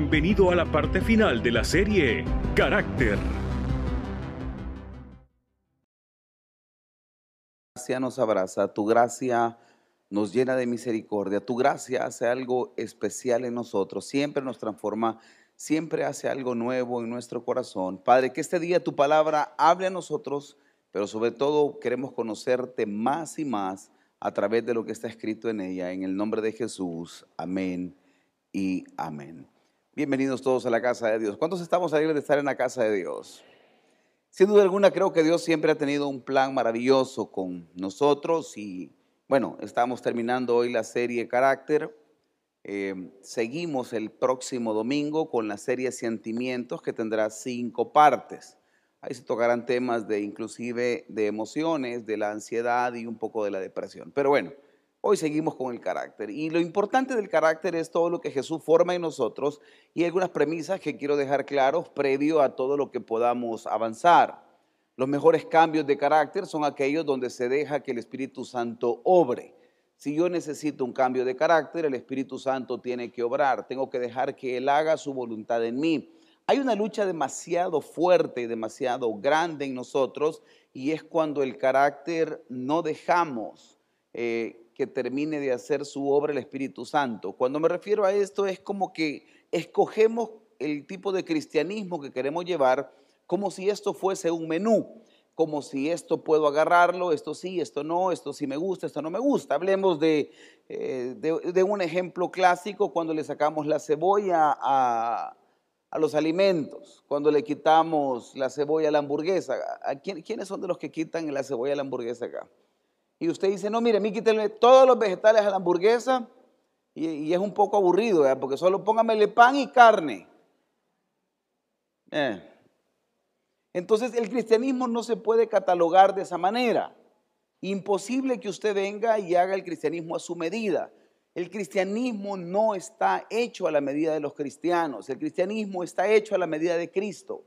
Bienvenido a la parte final de la serie Carácter. gracia nos abraza, tu gracia nos llena de misericordia, tu gracia hace algo especial en nosotros, siempre nos transforma, siempre hace algo nuevo en nuestro corazón. Padre, que este día tu palabra hable a nosotros, pero sobre todo queremos conocerte más y más a través de lo que está escrito en ella. En el nombre de Jesús, amén y amén. Bienvenidos todos a la casa de Dios. ¿Cuántos estamos alegres de estar en la casa de Dios? Sin duda alguna creo que Dios siempre ha tenido un plan maravilloso con nosotros y bueno, estamos terminando hoy la serie Carácter. Eh, seguimos el próximo domingo con la serie Sentimientos que tendrá cinco partes. Ahí se tocarán temas de inclusive de emociones, de la ansiedad y un poco de la depresión. Pero bueno, Hoy seguimos con el carácter. Y lo importante del carácter es todo lo que Jesús forma en nosotros y algunas premisas que quiero dejar claros previo a todo lo que podamos avanzar. Los mejores cambios de carácter son aquellos donde se deja que el Espíritu Santo obre. Si yo necesito un cambio de carácter, el Espíritu Santo tiene que obrar. Tengo que dejar que Él haga su voluntad en mí. Hay una lucha demasiado fuerte y demasiado grande en nosotros y es cuando el carácter no dejamos eh, que termine de hacer su obra el Espíritu Santo. Cuando me refiero a esto es como que escogemos el tipo de cristianismo que queremos llevar como si esto fuese un menú, como si esto puedo agarrarlo, esto sí, esto no, esto sí me gusta, esto no me gusta. Hablemos de, eh, de, un ejemplo clásico cuando le sacamos la cebolla a, a, los alimentos, cuando le quitamos la cebolla a la hamburguesa. ¿A quién, ¿Quiénes son de los que quitan la cebolla a la hamburguesa acá? Y usted dice, no, mire, a mí quítele todos los vegetales a la hamburguesa y, es un poco aburrido, porque solo póngamele pan y carne. Eh. Entonces el cristianismo no se puede catalogar de esa manera. Imposible que usted venga y haga el cristianismo a su medida. El cristianismo no está hecho a la medida de los cristianos. El cristianismo está hecho a la medida de Cristo.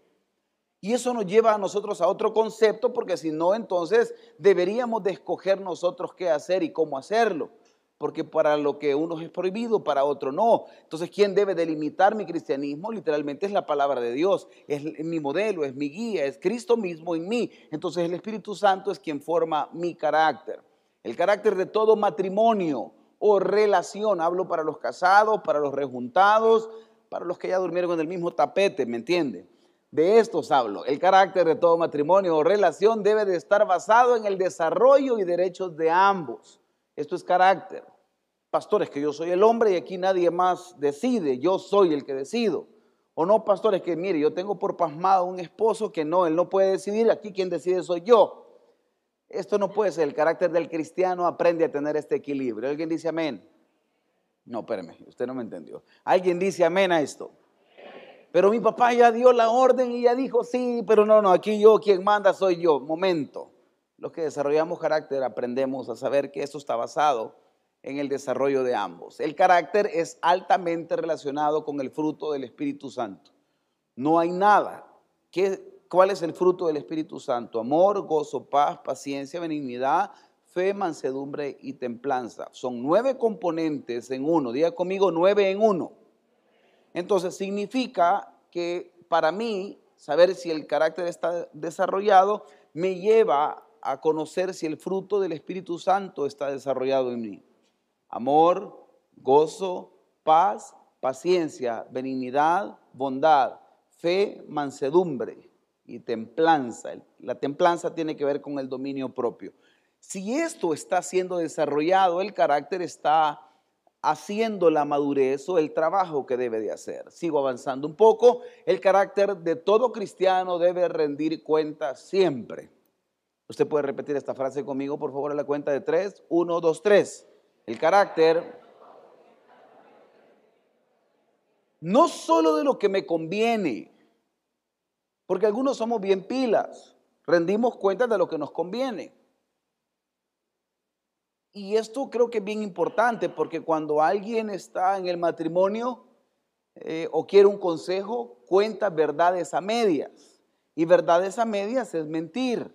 Y eso nos lleva a nosotros a otro concepto, porque si no, entonces deberíamos de escoger nosotros qué hacer y cómo hacerlo. Porque para lo que uno es prohibido, para otro no. Entonces, ¿quién debe delimitar mi cristianismo? Literalmente es la palabra de Dios, es mi modelo, es mi guía, es Cristo mismo en mí. Entonces, el Espíritu Santo es quien forma mi carácter. El carácter de todo matrimonio o relación. Hablo para los casados, para los rejuntados, para los que ya durmieron en el mismo tapete, ¿me entiende? De estos hablo. El carácter de todo matrimonio o relación debe de estar basado en el desarrollo y derechos de ambos. Esto es carácter. Pastores, que yo soy el hombre y aquí nadie más decide, yo soy el que decido. O no, pastores, que mire, yo tengo por pasmado un esposo que no, él no puede decidir, aquí quien decide soy yo. Esto no puede ser, el carácter del cristiano aprende a tener este equilibrio. ¿Alguien dice amén? No, espérame, usted no me entendió. ¿Alguien dice amén a esto? Pero mi papá ya dio la orden y ya dijo, sí, pero no, no, aquí yo quien manda soy yo. Momento. Los que desarrollamos carácter aprendemos a saber que eso está basado en el desarrollo de ambos. El carácter es altamente relacionado con el fruto del Espíritu Santo. No hay nada. ¿Qué, ¿Cuál es el fruto del Espíritu Santo? Amor, gozo, paz, paciencia, benignidad, fe, mansedumbre y templanza. Son nueve componentes en uno. Diga conmigo nueve en uno. Entonces significa que para mí saber si el carácter está desarrollado me lleva a conocer si el fruto del Espíritu Santo está desarrollado en mí. Amor, gozo, paz, paciencia, benignidad, bondad, fe, mansedumbre y templanza. La templanza tiene que ver con el dominio propio. Si esto está siendo desarrollado, el carácter está haciendo la madurez o el trabajo que debe de hacer. Sigo avanzando un poco. El carácter de todo cristiano debe rendir cuenta siempre. Usted puede repetir esta frase conmigo, por favor, a la cuenta de tres. Uno, dos, tres. El carácter no solo de lo que me conviene, porque algunos somos bien pilas, rendimos cuentas de lo que nos conviene. Y esto creo que es bien importante porque cuando alguien está en el matrimonio eh, o quiere un consejo, cuenta verdades a medias. Y verdades a medias es mentir.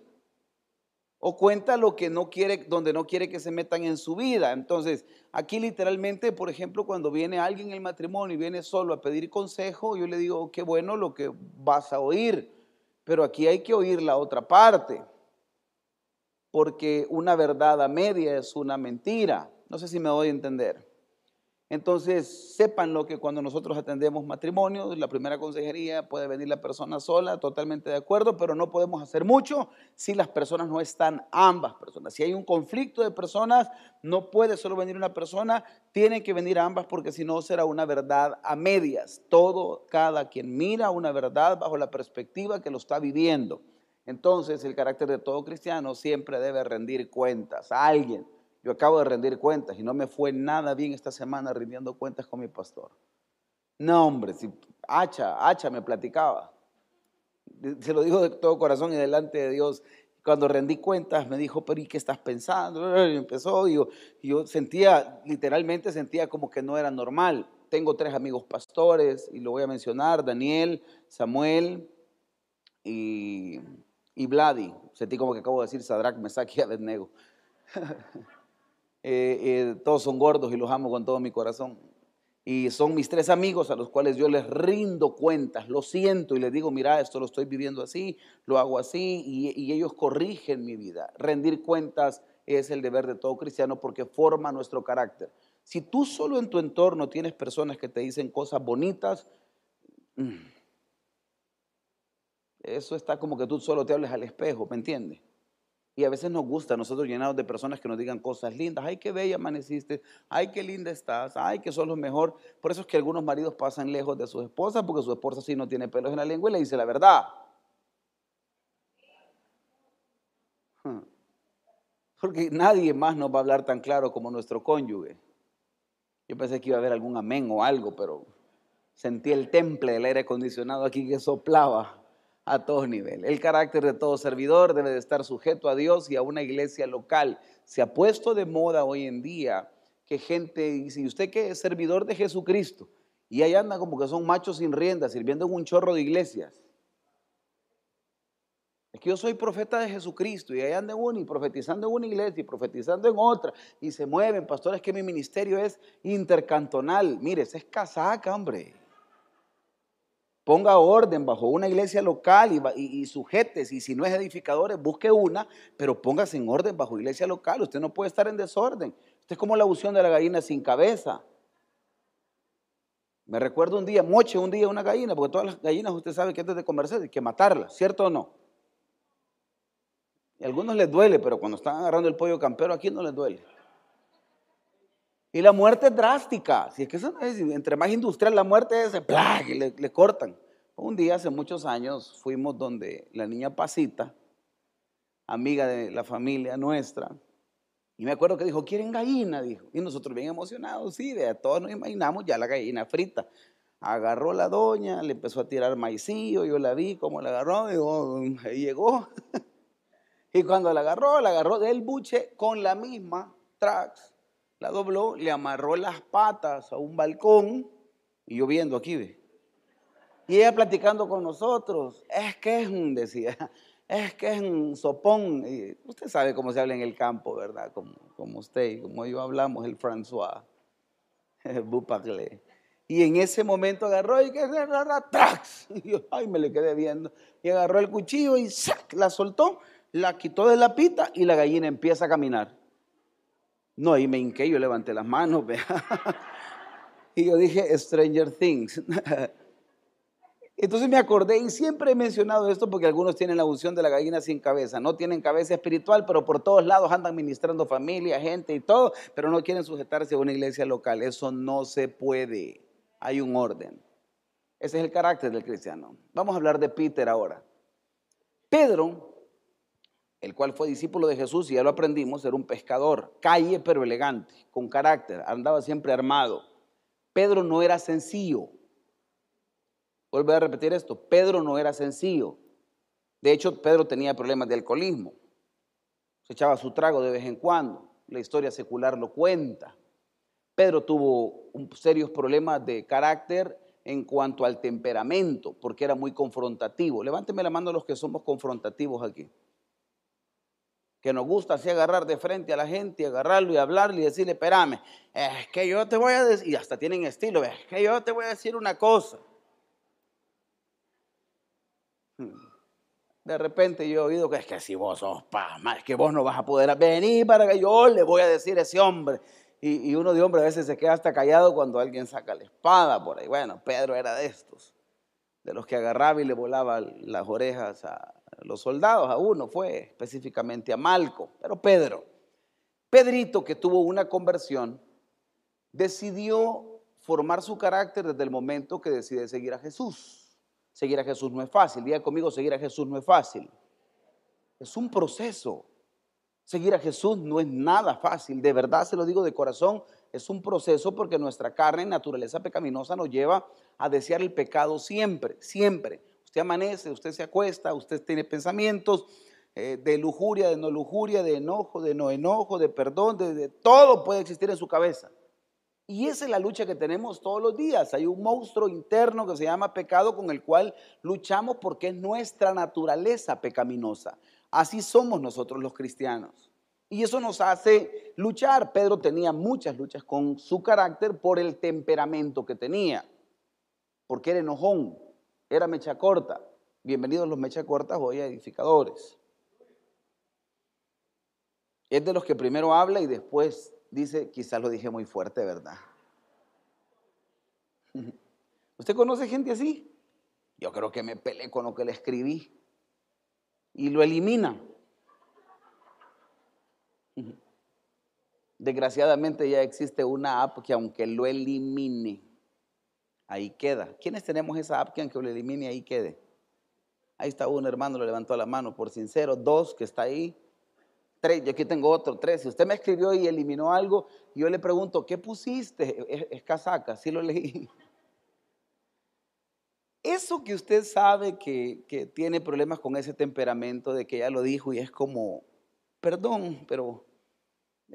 O cuenta lo que no quiere, donde no quiere que se metan en su vida. Entonces, aquí literalmente, por ejemplo, cuando viene alguien en el matrimonio y viene solo a pedir consejo, yo le digo, qué bueno lo que vas a oír. Pero aquí hay que oír la otra parte porque una verdad a media es una mentira. No sé si me doy a entender. Entonces, sepan lo que cuando nosotros atendemos matrimonios, la primera consejería puede venir la persona sola, totalmente de acuerdo, pero no podemos hacer mucho si las personas no están ambas personas. Si hay un conflicto de personas, no puede solo venir una persona, tienen que venir ambas porque si no será una verdad a medias. Todo, cada quien mira una verdad bajo la perspectiva que lo está viviendo. Entonces el carácter de todo cristiano siempre debe rendir cuentas a alguien. Yo acabo de rendir cuentas y no me fue nada bien esta semana rindiendo cuentas con mi pastor. No, hombre, si Hacha, Hacha me platicaba. Se lo digo de todo corazón y delante de Dios. Cuando rendí cuentas me dijo, pero ¿y qué estás pensando? Y empezó, y y yo sentía, literalmente sentía como que no era normal. Tengo tres amigos pastores y lo voy a mencionar, Daniel, Samuel y y Vladi. Sentí como que acabo de decir Sadrach, Mesach y Abednego. Eh, eh, todos son gordos y los amo con todo mi corazón. Y son mis tres amigos a los cuales yo les rindo cuentas, lo siento y les digo, mira, esto lo estoy viviendo así, lo hago así, y, y ellos corrigen mi vida. Rendir cuentas es el deber de todo cristiano porque forma nuestro carácter. Si tú solo en tu entorno tienes personas que te dicen cosas bonitas, mm, eso está como que tú solo te hables al espejo, ¿me entiendes? Y a veces nos gusta nosotros llenados de personas que nos digan cosas lindas. Ay, qué bella amaneciste. Ay, qué linda estás. Ay, que sos lo mejor. Por eso es que algunos maridos pasan lejos de su esposa porque su esposa sí no tiene pelos en la lengua y le dice la verdad. Hmm. Porque nadie más nos va a hablar tan claro como nuestro cónyuge. Yo pensé que iba a haber algún amén o algo, pero sentí el temple del aire acondicionado aquí que soplaba a todos niveles. El carácter de todo servidor debe de estar sujeto a Dios y a una iglesia local. Se ha puesto de moda hoy en día que gente dice, ¿y usted qué es servidor de Jesucristo? Y ahí anda como que son machos sin rienda, sirviendo en un chorro de iglesias. Es que yo soy profeta de Jesucristo y ahí anda uno y profetizando en una iglesia y profetizando en otra y se mueven. Pastores, que mi ministerio es intercantonal. Mire, ese es casaca, hombre ponga orden bajo una iglesia local y, y, sujetes, y si no es edificadores, busque una, pero póngase en orden bajo iglesia local. Usted no puede estar en desorden. Usted es como la unción de la gallina sin cabeza. Me recuerdo un día, moche un día una gallina, porque todas las gallinas usted sabe que antes de comerse hay que matarlas, ¿cierto o no? Y a algunos les duele, pero cuando están agarrando el pollo campero aquí no les duele. Y la muerte es drástica. Si es que eso es, entre más industrial la muerte es, ¡plag! Y le, cortan. Un día, hace muchos años, fuimos donde la niña Pasita, amiga de la familia nuestra, y me acuerdo que dijo, ¿quieren gallina? Dijo. Y nosotros bien emocionados, sí, de todos nos imaginamos ya la gallina frita. Agarró la doña, le empezó a tirar maicillo, yo la vi cómo la agarró, y ahí llegó. y cuando la agarró, la agarró del buche con la misma trax la dobló, le amarró las patas a un balcón y yo viendo aquí, ve. Y ella platicando con nosotros, es que es un, decía, es que es un sopón. Y usted sabe cómo se habla en el campo, ¿verdad? Como, como usted y como yo hablamos, el François. Y en ese momento agarró y que ¡trax! Y yo, ay, me le quedé viendo. Y agarró el cuchillo y ¡sac! la soltó, la quitó de la pita y la gallina empieza a caminar. No, ahí me hinqué, yo levanté las manos, vea. y yo dije, Stranger Things. Entonces me acordé y siempre he mencionado esto porque algunos tienen la unción de la gallina sin cabeza. No tienen cabeza espiritual, pero por todos lados andan ministrando familia, gente y todo, pero no quieren sujetarse a una iglesia local. Eso no se puede. Hay un orden. Ese es el carácter del cristiano. Vamos a hablar de Peter ahora. Pedro el cual fue discípulo de Jesús y ya lo aprendimos, era un pescador, calle pero elegante, con carácter, andaba siempre armado. Pedro no era sencillo. Vuelvo a repetir esto, Pedro no era sencillo. De hecho, Pedro tenía problemas de alcoholismo. Se echaba su trago de vez en cuando. La historia secular lo cuenta. Pedro tuvo serios problemas de carácter en cuanto al temperamento, porque era muy confrontativo. Levánteme la mano los que somos confrontativos aquí. Que nos gusta así agarrar de frente a la gente, y agarrarlo y hablarle y decirle, espérame, es que yo te voy a decir, y hasta tienen estilo, es que yo te voy a decir una cosa. De repente yo he oído que es que si vos sos más es que vos no vas a poder venir para que yo le voy a decir a ese hombre. Y, uno de hombre a veces se queda hasta callado cuando alguien saca la espada por ahí. Bueno, Pedro era de estos, de los que agarraba y le volaba las orejas a los soldados. A uno fue específicamente a Malco, pero Pedro. Pedrito, que tuvo una conversión, decidió formar su carácter desde el momento que decide seguir a Jesús. Seguir a Jesús no es fácil. Diga conmigo, seguir a Jesús no es fácil. Es un proceso. Seguir a Jesús no es nada fácil, de verdad se lo digo de corazón, es un proceso porque nuestra carne, naturaleza pecaminosa, nos lleva a desear el pecado siempre, siempre. Amanece, usted se acuesta, usted tiene pensamientos eh, de lujuria, de no lujuria, de enojo, de no enojo, de perdón, de, de todo puede existir en su cabeza. Y esa es la lucha que tenemos todos los días. Hay un monstruo interno que se llama pecado con el cual luchamos porque es nuestra naturaleza pecaminosa. Así somos nosotros los cristianos. Y eso nos hace luchar. Pedro tenía muchas luchas con su carácter por el temperamento que tenía, porque era enojón, era mecha corta. Bienvenidos los mecha cortas hoy a edificadores. Es de los que primero habla y después dice, quizás lo dije muy fuerte, ¿verdad? ¿Usted conoce gente así? Yo creo que me peleé con lo que le escribí y lo elimina. Desgraciadamente ya existe una app que aunque lo elimine, ahí queda. ¿Quiénes tenemos esa app que aunque lo elimine, ahí quede? Ahí está un hermano, lo levantó la mano por sincero. Dos, que está ahí. Tres, yo aquí tengo otro, tres. Si usted me escribió y eliminó algo, yo le pregunto, ¿qué pusiste? Es, es casaca, sí lo leí. Eso que usted sabe que, tiene problemas con ese temperamento de que ya lo dijo y es como, perdón, pero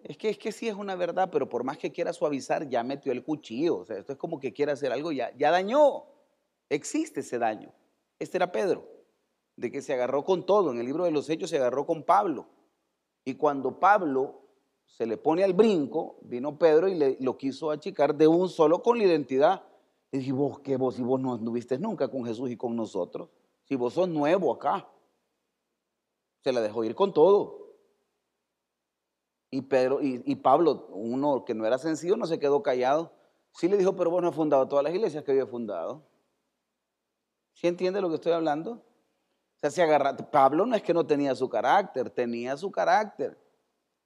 es que, es que sí es una verdad, pero por más que quiera suavizar, ya metió el cuchillo. O sea, esto es como que quiere hacer algo, ya, ya dañó. Existe ese daño. Este era Pedro, de que se agarró con todo. En el libro de los Hechos se agarró con Pablo. Y cuando Pablo se le pone al brinco, vino Pedro y le, lo quiso achicar de un solo con la identidad y dije, vos qué vos, si vos no anduviste nunca con Jesús y con nosotros, si vos sos nuevo acá, se la dejó ir con todo. Y, Pedro, y, Pablo, uno que no era sencillo, no se quedó callado. Sí le dijo, pero vos no has fundado todas las iglesias que yo he fundado. ¿Sí entiende lo que estoy hablando? O sea, se agarra, Pablo no es que no tenía su carácter, tenía su carácter.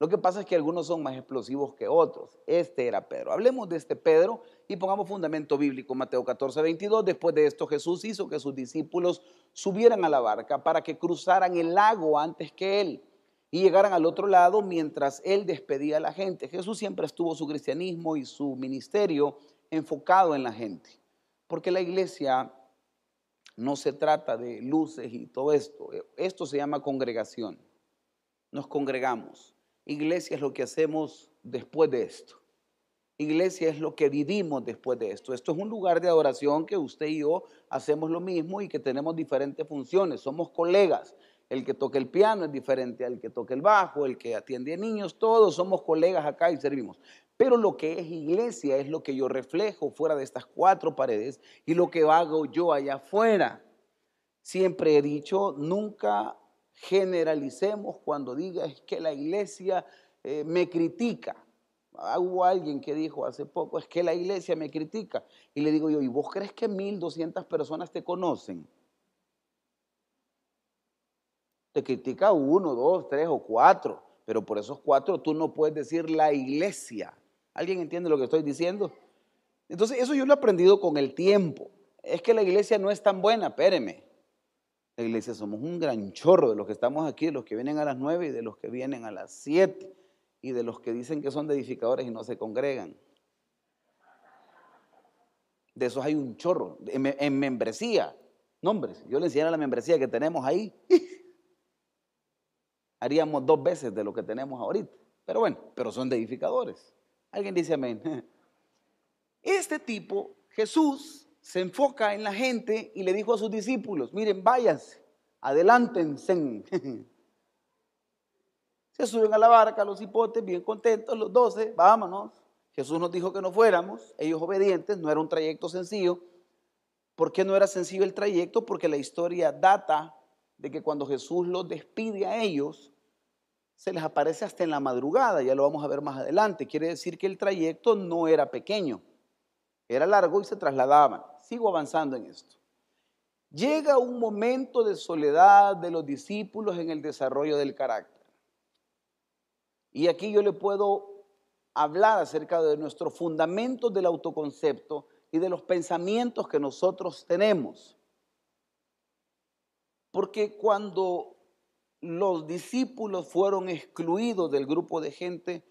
Lo que pasa es que algunos son más explosivos que otros. Este era Pedro. Hablemos de este Pedro y pongamos fundamento bíblico. Mateo 14, 22. Después de esto Jesús hizo que sus discípulos subieran a la barca para que cruzaran el lago antes que él y llegaran al otro lado mientras él despedía a la gente. Jesús siempre estuvo su cristianismo y su ministerio enfocado en la gente. Porque la iglesia no se trata de luces y todo esto. Esto se llama congregación. Nos congregamos. Iglesia es lo que hacemos después de esto. Iglesia es lo que vivimos después de esto. Esto es un lugar de adoración que usted y yo hacemos lo mismo y que tenemos diferentes funciones. Somos colegas. El que toca el piano es diferente al que toca el bajo, el que atiende a niños, todos somos colegas acá y servimos. Pero lo que es iglesia es lo que yo reflejo fuera de estas cuatro paredes y lo que hago yo allá afuera. Siempre he dicho, nunca generalicemos cuando digas que la iglesia eh, me critica. Hubo alguien que dijo hace poco, es que la iglesia me critica. Y le digo yo, ¿y vos crees que 1200 personas te conocen? Te critica uno, dos, tres o cuatro, pero por esos cuatro tú no puedes decir la iglesia. ¿Alguien entiende lo que estoy diciendo? Entonces, eso yo lo he aprendido con el tiempo. Es que la iglesia no es tan buena, espéreme. La iglesia somos un gran chorro de los que estamos aquí, de los que vienen a las nueve y de los que vienen a las siete y de los que dicen que son de edificadores y no se congregan. De esos hay un chorro, en, membresía. Nombres, yo le enseñara la membresía que tenemos ahí. Haríamos dos veces de lo que tenemos ahorita. Pero bueno, pero son de edificadores. Alguien dice amén. Este tipo, Jesús, se enfoca en la gente y le dijo a sus discípulos, miren, váyanse, adelántense. Se suben a la barca los hipotes, bien contentos, los doce, vámonos. Jesús nos dijo que no fuéramos, ellos obedientes, no era un trayecto sencillo. ¿Por qué no era sencillo el trayecto? Porque la historia data de que cuando Jesús los despide a ellos, se les aparece hasta en la madrugada, ya lo vamos a ver más adelante. Quiere decir que el trayecto no era pequeño, era largo y se trasladaban. Sigo avanzando en esto. Llega un momento de soledad de los discípulos en el desarrollo del carácter. Y aquí yo le puedo hablar acerca de nuestros fundamentos del autoconcepto y de los pensamientos que nosotros tenemos. Porque cuando los discípulos fueron excluidos del grupo de gente,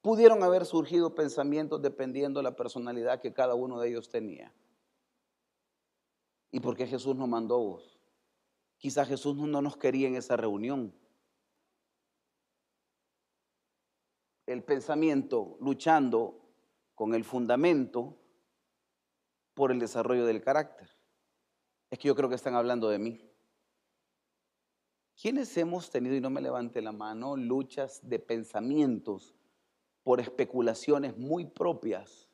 pudieron haber surgido pensamientos dependiendo de la personalidad que cada uno de ellos tenía. ¿Y por qué Jesús nos mandó vos? Quizás Jesús no nos quería en esa reunión. el pensamiento luchando con el fundamento por el desarrollo del carácter. Es que yo creo que están hablando de mí. ¿Quiénes hemos tenido, y no me levante la mano, luchas de pensamientos por especulaciones muy propias?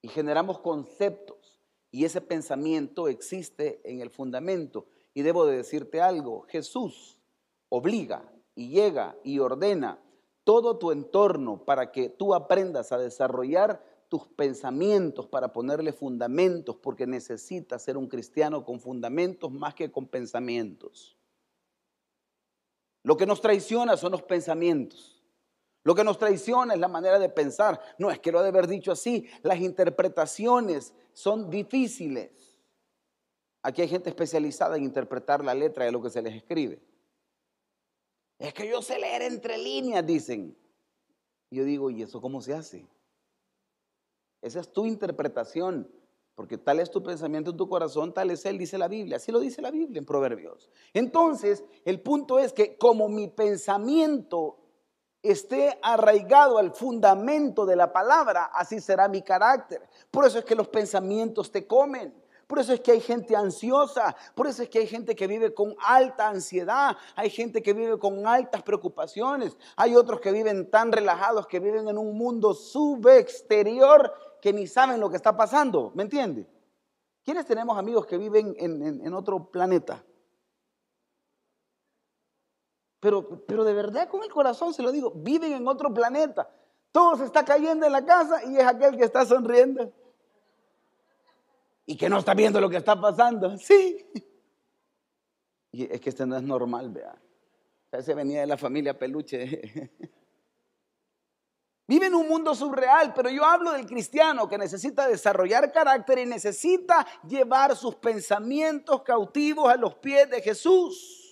Y generamos conceptos y ese pensamiento existe en el fundamento. Y debo de decirte algo, Jesús obliga y llega y ordena todo tu entorno para que tú aprendas a desarrollar tus pensamientos para ponerle fundamentos, porque necesitas ser un cristiano con fundamentos más que con pensamientos. Lo que nos traiciona son los pensamientos. Lo que nos traiciona es la manera de pensar. No es que lo de haber dicho así. Las interpretaciones son difíciles. Aquí hay gente especializada en interpretar la letra de lo que se les escribe. Es que yo sé leer entre líneas, dicen. Y yo digo, ¿y eso cómo se hace? Esa es tu interpretación, porque tal es tu pensamiento en tu corazón, tal es él, dice la Biblia. Así lo dice la Biblia en Proverbios. Entonces, el punto es que como mi pensamiento esté arraigado al fundamento de la palabra, así será mi carácter. Por eso es que los pensamientos te comen. Por eso es que hay gente ansiosa, por eso es que hay gente que vive con alta ansiedad, hay gente que vive con altas preocupaciones, hay otros que viven tan relajados que viven en un mundo subexterior que ni saben lo que está pasando, ¿me entiende? ¿Quiénes tenemos amigos que viven en, otro planeta? Pero, pero de verdad con el corazón se lo digo, viven en otro planeta. Todo se está cayendo en la casa y es aquel que está sonriendo y que no está viendo lo que está pasando. Sí. Y es que esto no es normal, vea. Ese venía de la familia peluche. Vive en un mundo surreal, pero yo hablo del cristiano que necesita desarrollar carácter y necesita llevar sus pensamientos cautivos a los pies de Jesús.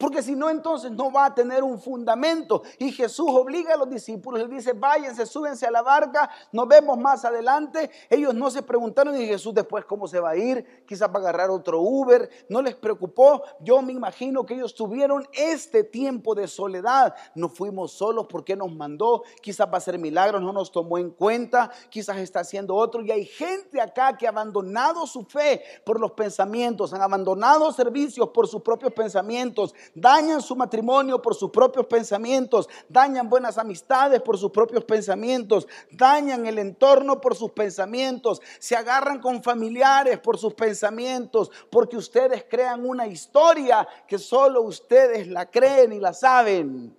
Porque si no, entonces no va a tener un fundamento. Y Jesús obliga a los discípulos, les dice, váyanse, súbense a la barca, nos vemos más adelante. Ellos no se preguntaron y Jesús después cómo se va a ir, quizás va a agarrar otro Uber, no les preocupó. Yo me imagino que ellos tuvieron este tiempo de soledad. No fuimos solos porque nos mandó, quizás va a ser milagro, no nos tomó en cuenta, quizás está haciendo otro. Y hay gente acá que ha abandonado su fe por los pensamientos, han abandonado servicios por sus propios pensamientos dañan su matrimonio por sus propios pensamientos, dañan buenas amistades por sus propios pensamientos, dañan el entorno por sus pensamientos, se agarran con familiares por sus pensamientos, porque ustedes crean una historia que solo ustedes la creen y la saben.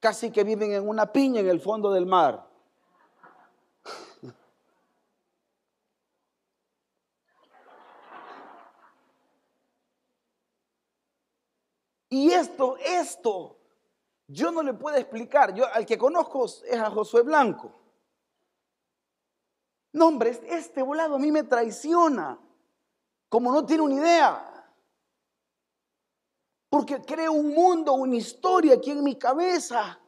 Casi que viven en una piña en el fondo del mar. Y esto, esto, yo no le puedo explicar. Yo al que conozco es a Josué Blanco. No, hombre, este volado a mí me traiciona, como no tiene una idea. Porque creo un mundo, una historia aquí en mi cabeza.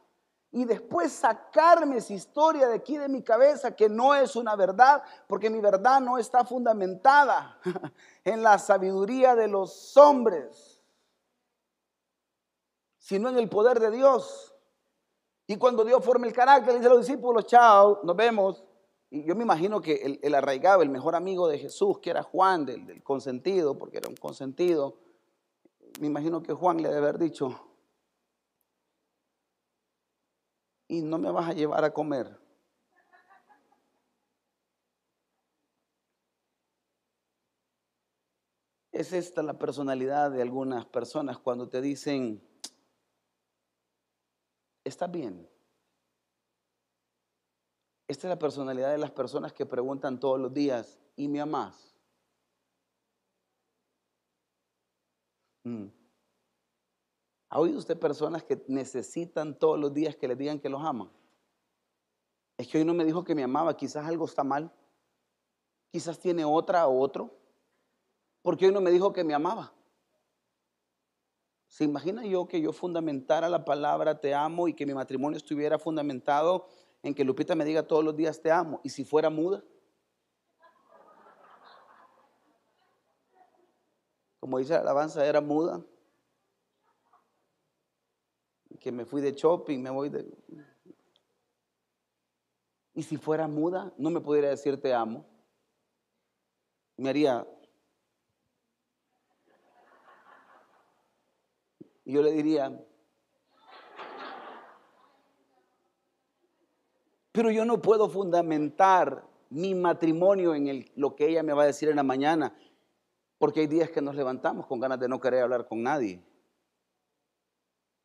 y después sacarme esa historia de aquí de mi cabeza que no es una verdad, porque mi verdad no está fundamentada en la sabiduría de los hombres, sino en el poder de Dios. Y cuando Dios forma el carácter, dice a los discípulos, chao, nos vemos. Y yo me imagino que el, arraigado, el mejor amigo de Jesús, que era Juan, del, del consentido, porque era un consentido, me imagino que Juan le debe haber dicho, y no me vas a llevar a comer. Es esta la personalidad de algunas personas cuando te dicen, está bien. Esta es la personalidad de las personas que preguntan todos los días, ¿y me amás? Mm. ¿Ha oído usted personas que necesitan todos los días que le digan que los aman? Es que hoy no me dijo que me amaba, quizás algo está mal. Quizás tiene otra o otro. Porque hoy no me dijo que me amaba. ¿Se imagina yo que yo fundamentara la palabra te amo y que mi matrimonio estuviera fundamentado en que Lupita me diga todos los días te amo? ¿Y si fuera muda? Como dice la alabanza, era muda que me fui de shopping, me voy de... Y si fuera muda, no me pudiera decir te amo. Me haría... Y yo le diría, pero yo no puedo fundamentar mi matrimonio en lo que ella me va a decir en la mañana, porque hay días que nos levantamos con ganas de no querer hablar con nadie.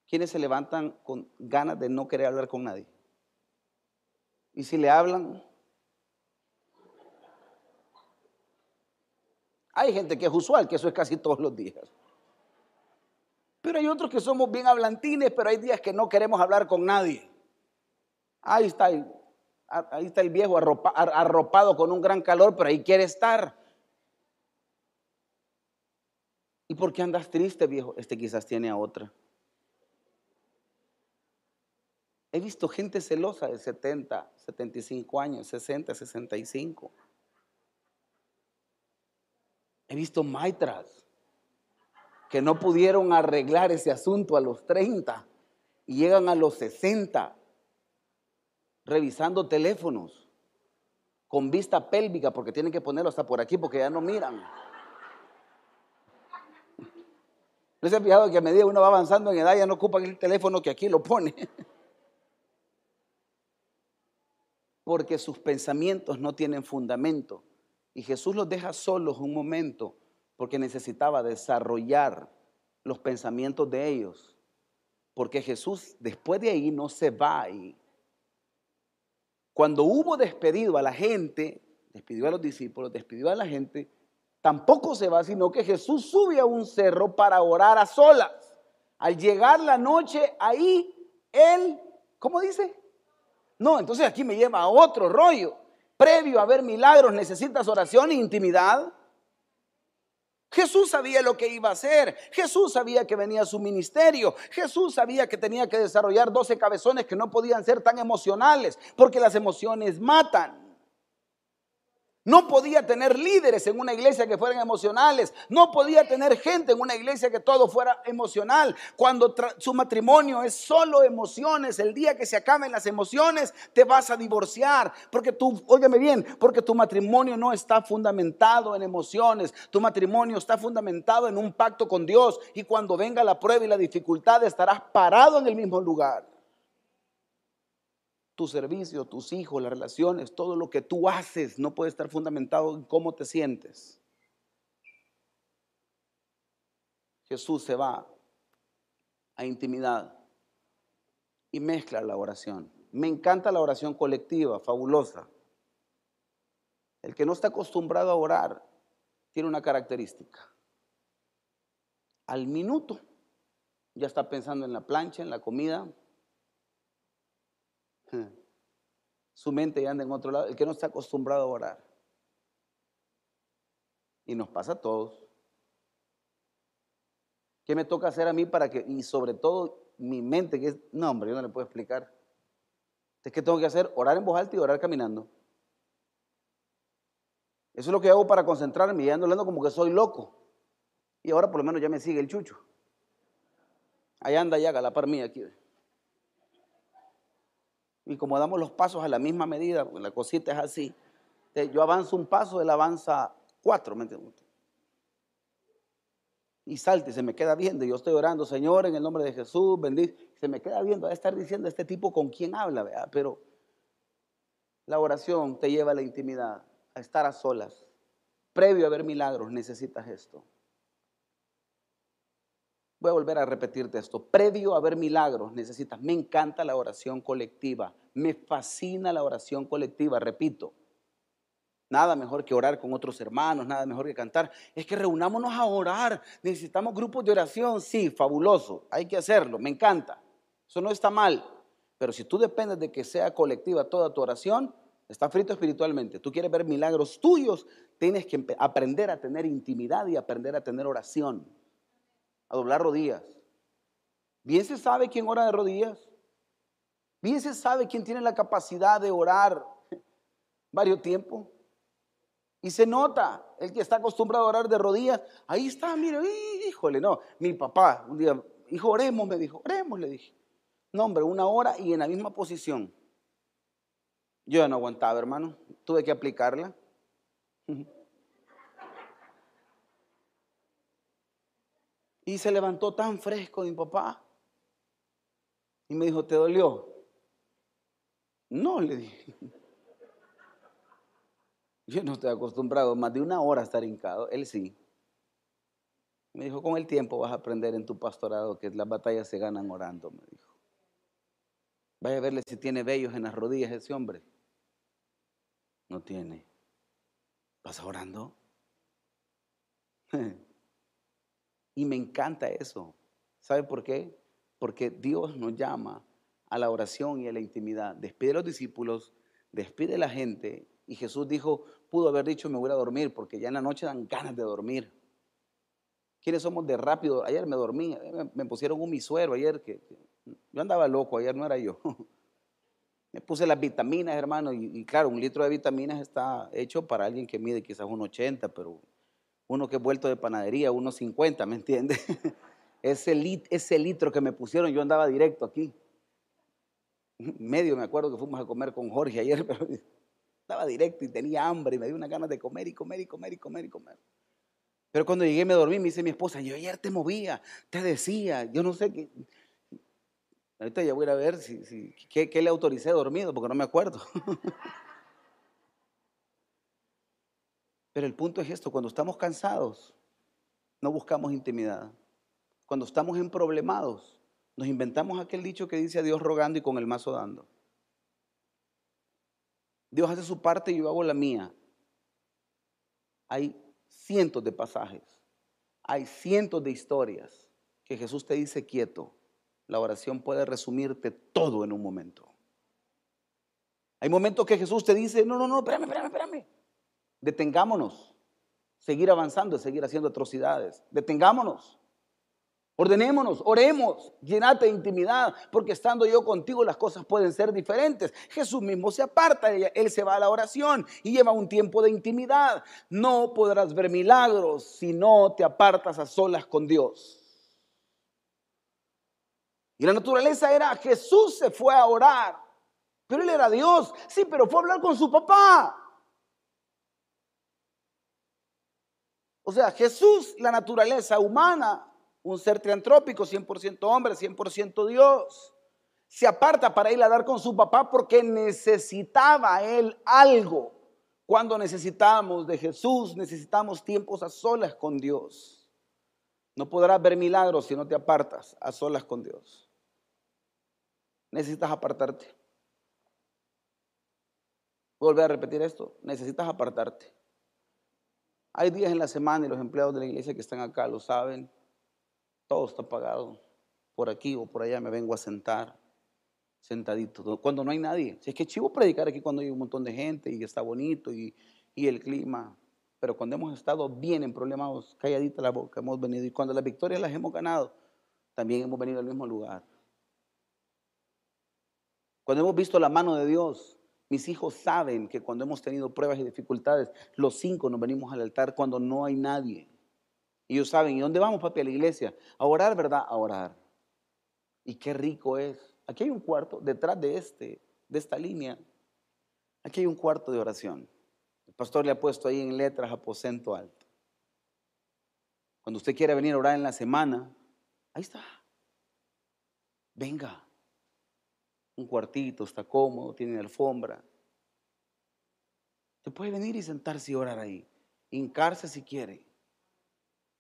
¿Quiénes se levantan con ganas de no querer hablar con nadie? Y si le hablan, hay gente que es usual, que eso es casi todos los días. Pero hay otros que somos bien hablantines, pero hay días que no queremos hablar con nadie. Ahí está el, ahí está el viejo arropado con un gran calor, pero ahí quiere estar. ¿Y por qué andas triste, viejo? Este quizás tiene a otra. He visto gente celosa de 70, 75 años, 60, 65. He visto maitras que no pudieron arreglar ese asunto a los 30 y llegan a los 60 revisando teléfonos con vista pélvica porque tienen que ponerlo hasta por aquí porque ya no miran. ¿No se ha fijado que a medida uno va avanzando en edad ya no ocupan el teléfono que aquí lo pone? porque sus pensamientos no tienen fundamento. Y Jesús los deja solos un momento porque necesitaba desarrollar los pensamientos de ellos. Porque Jesús después de ahí no se va ahí. Cuando hubo despedido a la gente, despidió a los discípulos, despidió a la gente, tampoco se va, sino que Jesús sube a un cerro para orar a solas. Al llegar la noche, ahí él, ¿cómo dice? No, entonces aquí me lleva a otro rollo. Previo a ver milagros necesitas oración e intimidad. Jesús sabía lo que iba a hacer. Jesús sabía que venía su ministerio. Jesús sabía que tenía que desarrollar 12 cabezones que no podían ser tan emocionales, porque las emociones matan. No podía tener líderes en una iglesia que fueran emocionales. No podía tener gente en una iglesia que todo fuera emocional. Cuando su matrimonio es solo emociones, el día que se acaben las emociones, te vas a divorciar. Porque tú, óyeme bien, porque tu matrimonio no está fundamentado en emociones. Tu matrimonio está fundamentado en un pacto con Dios. Y cuando venga la prueba y la dificultad, estarás parado en el mismo lugar tu servicio, tus hijos, las relaciones, todo lo que tú haces no puede estar fundamentado en cómo te sientes. Jesús se va a intimidad y mezcla la oración. Me encanta la oración colectiva, fabulosa. El que no está acostumbrado a orar tiene una característica. Al minuto ya está pensando en la plancha, en la comida, Su mente ya anda en otro lado, el que no está acostumbrado a orar. Y nos pasa a todos. ¿Qué me toca hacer a mí para que, y sobre todo mi mente, que es, no hombre, yo no le puedo explicar. ¿qué tengo que hacer? Orar en voz alta y orar caminando. Eso es lo que hago para concentrarme y ando hablando como que soy loco. Y ahora por lo menos ya me sigue el chucho. Allá anda ya a la par mía aquí. Y como damos los pasos a la misma medida, la cosita es así. Yo avanzo un paso, él avanza cuatro, ¿me entiendes? Y salte, se me queda viendo. Yo estoy orando, Señor, en el nombre de Jesús, bendice. Se me queda viendo, a estar diciendo este tipo con quién habla. Pero la oración te lleva a la intimidad, a estar a solas. Previo a ver milagros, necesitas esto. Voy a volver a repetirte esto. Previo a ver milagros necesitas. Me encanta la oración colectiva. Me fascina la oración colectiva. Repito, nada mejor que orar con otros hermanos, nada mejor que cantar. Es que reunámonos a orar. Necesitamos grupos de oración. Sí, fabuloso. Hay que hacerlo. Me encanta. Eso no está mal. Pero si tú dependes de que sea colectiva toda tu oración, está frito espiritualmente. Tú quieres ver milagros tuyos, tienes que aprender a tener intimidad y aprender a tener oración a doblar rodillas. Bien se sabe quién ora de rodillas. Bien se sabe quién tiene la capacidad de orar varios tiempos. Y se nota, el que está acostumbrado a orar de rodillas, ahí está, mire, híjole, no. Mi papá un día, hijo, oremos, me dijo, oremos, le dije. No, hombre, una hora y en la misma posición. Yo no aguantaba, hermano. Tuve que aplicarla. Y se levantó tan fresco mi papá. Y me dijo, ¿te dolió? No, le dije. Yo no estoy acostumbrado más de una hora a estar hincado. Él sí. Me dijo, con el tiempo vas a aprender en tu pastorado que las batallas se ganan orando, me dijo. Vaya a verle si tiene vellos en las rodillas ese hombre. No tiene. ¿Vas orando? Y me encanta eso. ¿Sabe por qué? Porque Dios nos llama a la oración y a la intimidad. Despide a los discípulos, despide a la gente. Y Jesús dijo, pudo haber dicho, me voy a dormir, porque ya en la noche dan ganas de dormir. ¿Quiénes somos de rápido? Ayer me dormí, me, pusieron un misuero ayer, que, yo andaba loco, ayer no era yo. me puse las vitaminas, hermano, y, y, claro, un litro de vitaminas está hecho para alguien que mide quizás un 80, pero uno que he vuelto de panadería, unos 50, ¿me entiendes? ese, litro que me pusieron, yo andaba directo aquí. Medio me acuerdo que fuimos a comer con Jorge ayer, pero estaba directo y tenía hambre y me dio una ganas de comer y comer y comer y comer y comer. Pero cuando llegué me dormí, me dice mi esposa, yo ayer te movía, te decía, yo no sé qué. Ahorita ya voy a ir a ver si, qué, qué le autoricé dormido, porque no me acuerdo. Pero el punto es esto, cuando estamos cansados, no buscamos intimidad. Cuando estamos en problemados, nos inventamos aquel dicho que dice a Dios rogando y con el mazo dando. Dios hace su parte y yo hago la mía. Hay cientos de pasajes, hay cientos de historias que Jesús te dice quieto. La oración puede resumirte todo en un momento. Hay momentos que Jesús te dice, no, no, no, espérame, espérame, espérame. Detengámonos. Seguir avanzando, seguir haciendo atrocidades. Detengámonos. Ordenémonos, oremos, llenate de intimidad, porque estando yo contigo las cosas pueden ser diferentes. Jesús mismo se aparta, Él se va a la oración y lleva un tiempo de intimidad. No podrás ver milagros si no te apartas a solas con Dios. Y la naturaleza era, Jesús se fue a orar, pero Él era Dios, sí, pero fue a hablar con su papá. O sea, Jesús, la naturaleza humana, un ser triantrópico, 100% hombre, 100% Dios, se aparta para ir a dar con su papá porque necesitaba él algo. Cuando necesitamos de Jesús, necesitamos tiempos a solas con Dios. No podrás ver milagros si no te apartas a solas con Dios. Necesitas apartarte. Volver a repetir esto. Necesitas apartarte. Hay días en la semana y los empleados de la iglesia que están acá lo saben. Todo está pagado. Por aquí o por allá me vengo a sentar, sentadito. Cuando no hay nadie. Si es que chivo predicar aquí cuando hay un montón de gente y está bonito y, el clima. Pero cuando hemos estado bien en problemas, calladita la boca, hemos venido. Y cuando las victorias las hemos ganado, también hemos venido al mismo lugar. Cuando hemos visto la mano de Dios, mis hijos saben que cuando hemos tenido pruebas y dificultades, los cinco nos venimos al altar cuando no hay nadie. Ellos saben, ¿y dónde vamos, papi? A la iglesia. A orar, ¿verdad? A orar. Y qué rico es. Aquí hay un cuarto, detrás de este, de esta línea, aquí hay un cuarto de oración. El pastor le ha puesto ahí en letras aposento alto. Cuando usted quiera venir a orar en la semana, ahí está. Venga. Un cuartito, está cómodo, tiene alfombra. Usted puede venir y sentarse y orar ahí. Hincarse si quiere.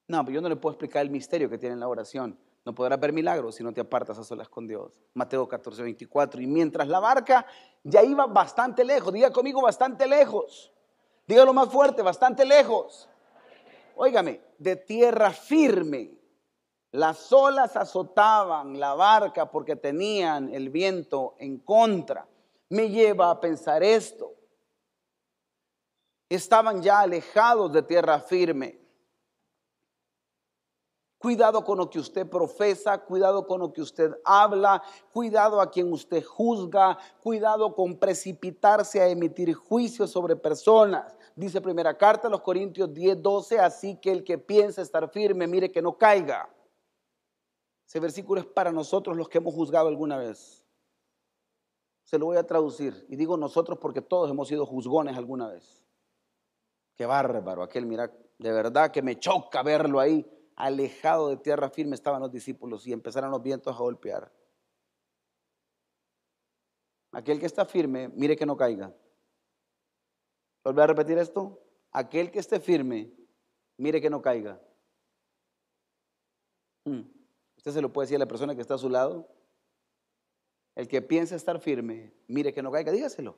No, pero yo no le puedo explicar el misterio que tiene la oración. No podrás ver milagros si no te apartas a solas con Dios. Mateo 14, 24. Y mientras la barca ya iba bastante lejos, diga conmigo bastante lejos. Dígalo más fuerte, bastante lejos. Óigame, de tierra firme. Las olas azotaban la barca porque tenían el viento en contra. Me lleva a pensar esto. Estaban ya alejados de tierra firme. Cuidado con lo que usted profesa, cuidado con lo que usted habla, cuidado a quien usted juzga, cuidado con precipitarse a emitir juicios sobre personas. Dice primera carta a los Corintios 10, 12, así que el que piensa estar firme, mire que no caiga. Ese versículo es para nosotros los que hemos juzgado alguna vez. Se lo voy a traducir y digo nosotros porque todos hemos sido juzgones alguna vez. Qué bárbaro, aquel, mira, de verdad que me choca verlo ahí alejado de tierra firme estaban los discípulos y empezaron los vientos a golpear. Aquel que está firme, mire que no caiga. ¿Volver a repetir esto? Aquel que esté firme, mire que no caiga. Hmm. Usted se lo puede decir a la persona que está a su lado. El que piensa estar firme, mire que no caiga. Dígaselo.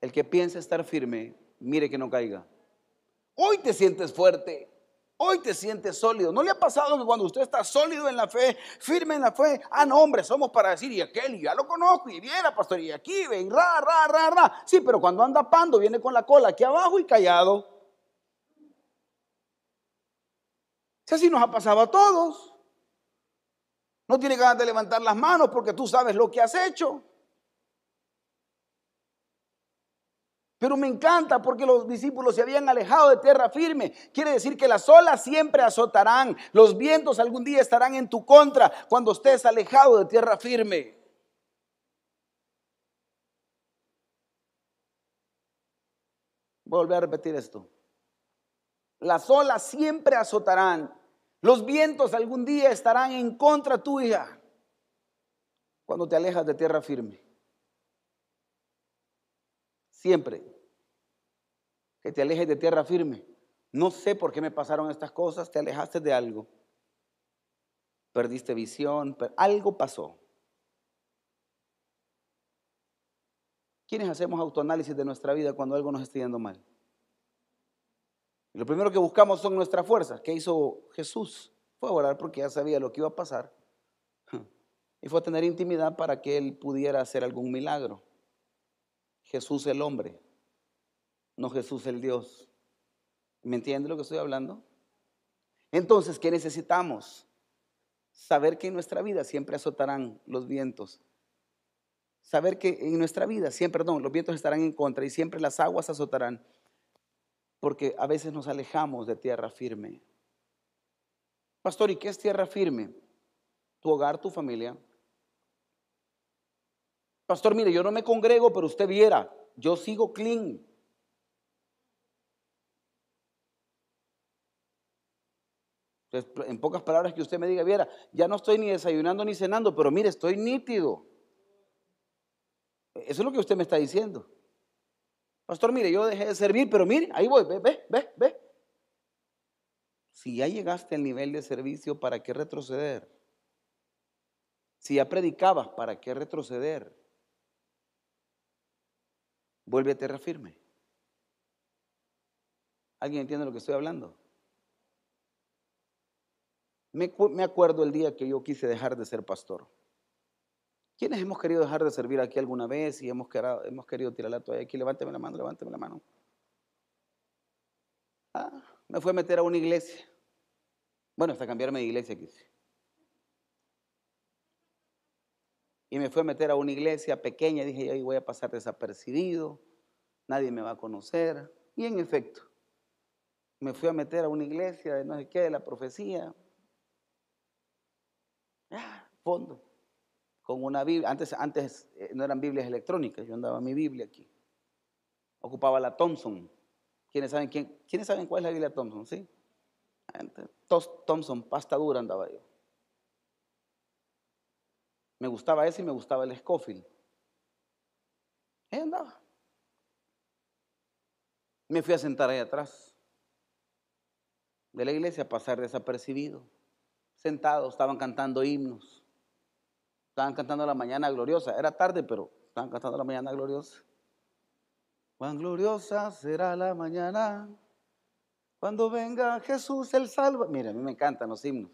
El que piensa estar firme, mire que no caiga. Hoy te sientes fuerte. Hoy te sientes sólido. ¿No le ha pasado cuando usted está sólido en la fe, firme en la fe, ah, no, hombre, somos para decir, y aquel, ya lo conozco, y viene, pastor, y aquí, ven, ra, ra, ra, ra. Sí, pero cuando anda pando, viene con la cola aquí abajo y callado. Si así nos ha pasado a todos. No tiene ganas de levantar las manos porque tú sabes lo que has hecho. Pero me encanta porque los discípulos se habían alejado de tierra firme. Quiere decir que las olas siempre azotarán, los vientos algún día estarán en tu contra cuando estés alejado de tierra firme. Voy a repetir esto. Las olas siempre azotarán, los vientos algún día estarán en contra tuya cuando te alejas de tierra firme. Siempre. Que te alejes de tierra firme. No sé por qué me pasaron estas cosas, te alejaste de algo. Perdiste visión, algo pasó. ¿Quiénes hacemos autoanálisis de nuestra vida cuando algo nos está yendo mal? Lo primero que buscamos son nuestras fuerzas. ¿Qué hizo Jesús? Fue a orar porque ya sabía lo que iba a pasar. Y fue a tener intimidad para que él pudiera hacer algún milagro. Jesús el hombre, no Jesús el Dios. ¿Me entiende lo que estoy hablando? Entonces, ¿qué necesitamos? Saber que en nuestra vida siempre azotarán los vientos. Saber que en nuestra vida siempre, perdón, los vientos estarán en contra y siempre las aguas azotarán. Porque a veces nos alejamos de tierra firme. Pastor, ¿y qué es tierra firme? Tu hogar, tu familia, Pastor, mire, yo no me congrego, pero usted viera, yo sigo clean. en pocas palabras que usted me diga, viera, ya no estoy ni desayunando ni cenando, pero mire, estoy nítido. Eso es lo que usted me está diciendo. Pastor, mire, yo dejé de servir, pero mire, ahí voy, ve, ve, ve, ve. Si ya llegaste al nivel de servicio, ¿para qué retroceder? Si ya predicabas, ¿para qué retroceder? vuelve a tierra firme. ¿Alguien entiende lo que estoy hablando? Me, acuerdo el día que yo quise dejar de ser pastor. ¿Quiénes hemos querido dejar de servir aquí alguna vez y hemos querido, tirar la toalla aquí? Levánteme la mano, levánteme la mano. Ah, me fue a meter a una iglesia. Bueno, hasta cambiarme de iglesia quise. Y me fui a meter a una iglesia pequeña. Dije, ahí voy a pasar desapercibido. Nadie me va a conocer. Y en efecto, me fui a meter a una iglesia de no sé qué, de la profecía. Ah, fondo. Con una Biblia. Antes, antes eh, no eran Biblias electrónicas. Yo andaba mi Biblia aquí. Ocupaba la Thompson. ¿Quiénes saben, quién, ¿quiénes saben cuál es la Biblia Thompson? ¿Sí? Thompson, pasta dura andaba yo. Me gustaba ese y me gustaba el Scofield. Ahí andaba. Me fui a sentar ahí atrás de la iglesia a pasar desapercibido. Sentados, estaban cantando himnos. Estaban cantando la mañana gloriosa. Era tarde, pero estaban cantando la mañana gloriosa. Cuán gloriosa será la mañana cuando venga Jesús el salva. Mira, a mí me encantan los himnos.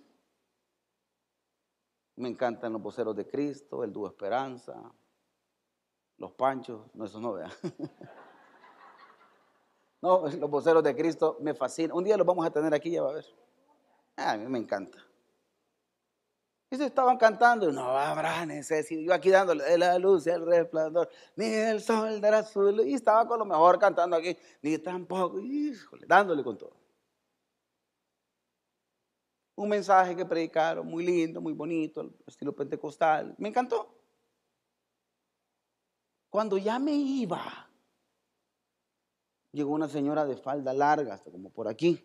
Me encantan los voceros de Cristo, el dúo Esperanza, los panchos, no, eso no vean. no, los voceros de Cristo me fascinan. Un día los vamos a tener aquí, ya va a ver. Ah, a mí me encanta. Y se estaban cantando, no habrá necesidad. Yo aquí dándole la luz y el resplandor, ni el sol su luz. Y estaba con lo mejor cantando aquí, ni tampoco, híjole, dándole con todo. Un mensaje que predicaron, muy lindo, muy bonito, estilo pentecostal. Me encantó. Cuando ya me iba, llegó una señora de falda larga, hasta como por aquí.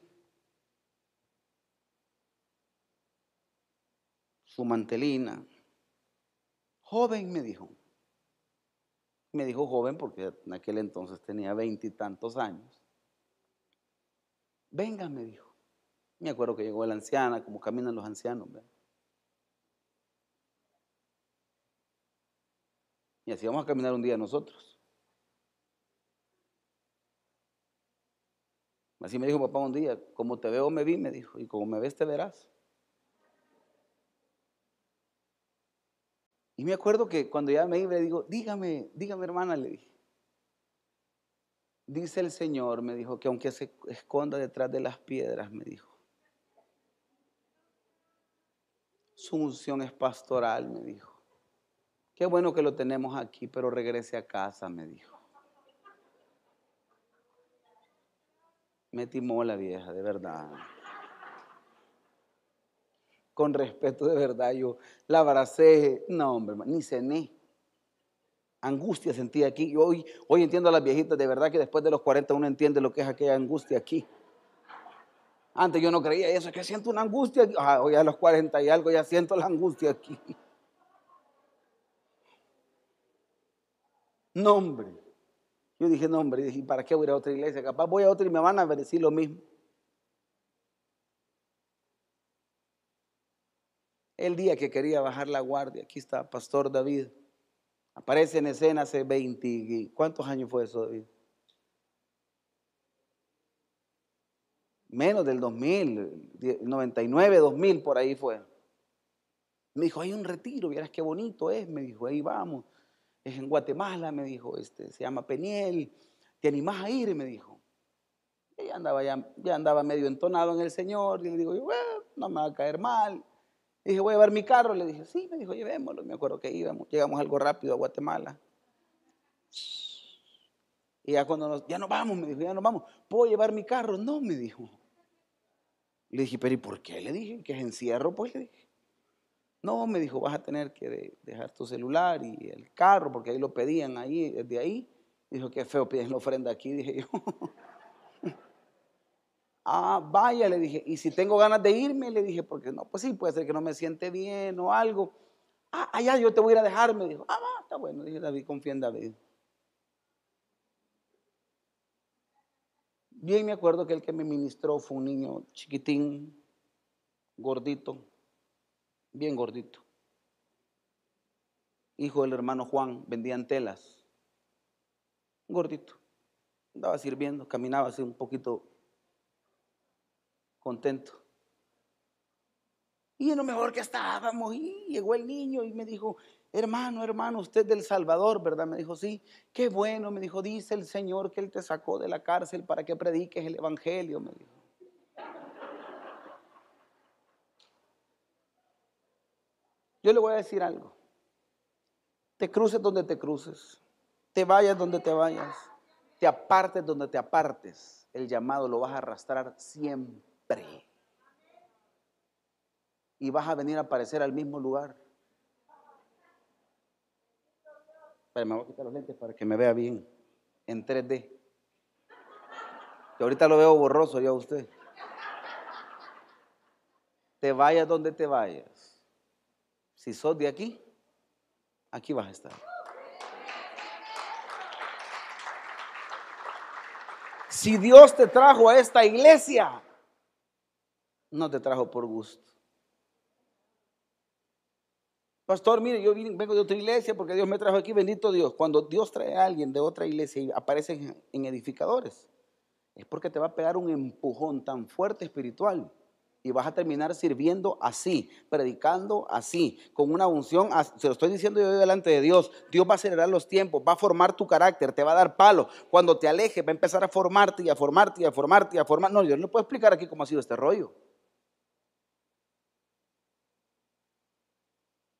Su mantelina. Joven, me dijo. Me dijo joven porque en aquel entonces tenía veintitantos años. Venga, me dijo. Me acuerdo que llegó la anciana, como caminan los ancianos. Y así vamos a caminar un día nosotros. Así me dijo papá un día, como te veo me vi, me dijo, y como me ves te verás. Y me acuerdo que cuando ya me iba, le digo, dígame, dígame hermana, le dije. Dice el Señor, me dijo, que aunque se esconda detrás de las piedras, me dijo. Su unción es pastoral, me dijo. Qué bueno que lo tenemos aquí, pero regrese a casa, me dijo. Me timó la vieja, de verdad con respeto de verdad, yo la abracé, no hombre, ni cené. Angustia sentí aquí. Yo hoy, hoy entiendo a las viejitas, de verdad que después de los 40 uno entiende lo que es aquella angustia aquí. Antes yo no creía eso, que siento una angustia. Ah, hoy a los 40 y algo ya siento la angustia aquí. No, hombre. Yo dije, no, hombre, dije, ¿para qué voy a a otra iglesia? Capaz voy a otra y me van a decir lo mismo. El día que quería bajar la guardia, aquí está Pastor David. Aparece en escena hace 20, ¿cuántos años fue eso, David? Menos del 2000, 99, 2000, por ahí fue. Me dijo, hay un retiro, vieras qué bonito es, me dijo, ahí vamos. Es en Guatemala, me dijo, este, se llama Peniel, ¿te animás a ir? Me dijo. Y andaba, ya, ya andaba medio entonado en el Señor, y le digo, bueno, no me va a caer mal dije, voy a llevar mi carro. Le dije, sí, me dijo, llevémoslo. Me acuerdo que íbamos, llegamos algo rápido a Guatemala. Y ya cuando nos, ya nos vamos, me dijo, ya nos vamos. ¿Puedo llevar mi carro? No, me dijo. Le dije, pero ¿y por qué? Le dije, que es encierro, pues le dije. No, me dijo, vas a tener que dejar tu celular y el carro, porque ahí lo pedían ahí, desde ahí. Dijo, qué feo piden la ofrenda aquí, dije yo. Ah, vaya, le dije, y si tengo ganas de irme, le dije, porque no, pues sí, puede ser que no me siente bien o algo. Ah, allá yo te voy a ir a dejar, me dijo. Ah, va, está bueno, dije David, confía en David. Bien me acuerdo que el que me ministró fue un niño chiquitín, gordito, bien gordito. Hijo del hermano Juan, vendían telas. Gordito. Andaba sirviendo, caminaba así un poquito contento. Y en lo mejor que estábamos, y llegó el niño y me dijo, hermano, hermano, usted del Salvador, ¿verdad? Me dijo, sí, qué bueno, me dijo, dice el Señor que Él te sacó de la cárcel para que prediques el Evangelio, me dijo. Yo le voy a decir algo. Te cruces donde te cruces, te vayas donde te vayas, te apartes donde te apartes, el llamado lo vas a arrastrar siempre. Y vas a venir a aparecer al mismo lugar. Pero me voy a quitar los lentes para que me vea bien en 3D. Que ahorita lo veo borroso ya usted. Te vayas donde te vayas. Si sos de aquí, aquí vas a estar. Si Dios te trajo a esta iglesia, no te trajo por gusto. Pastor, mire, yo vengo de otra iglesia porque Dios me trajo aquí, bendito Dios. Cuando Dios trae a alguien de otra iglesia y aparece en edificadores, es porque te va a pegar un empujón tan fuerte espiritual y vas a terminar sirviendo así, predicando así, con una unción, se lo estoy diciendo yo delante de Dios, Dios va a acelerar los tiempos, va a formar tu carácter, te va a dar palo, cuando te alejes va a empezar a formarte y a formarte y a formarte y a formar, no, yo no puedo explicar aquí cómo ha sido este rollo.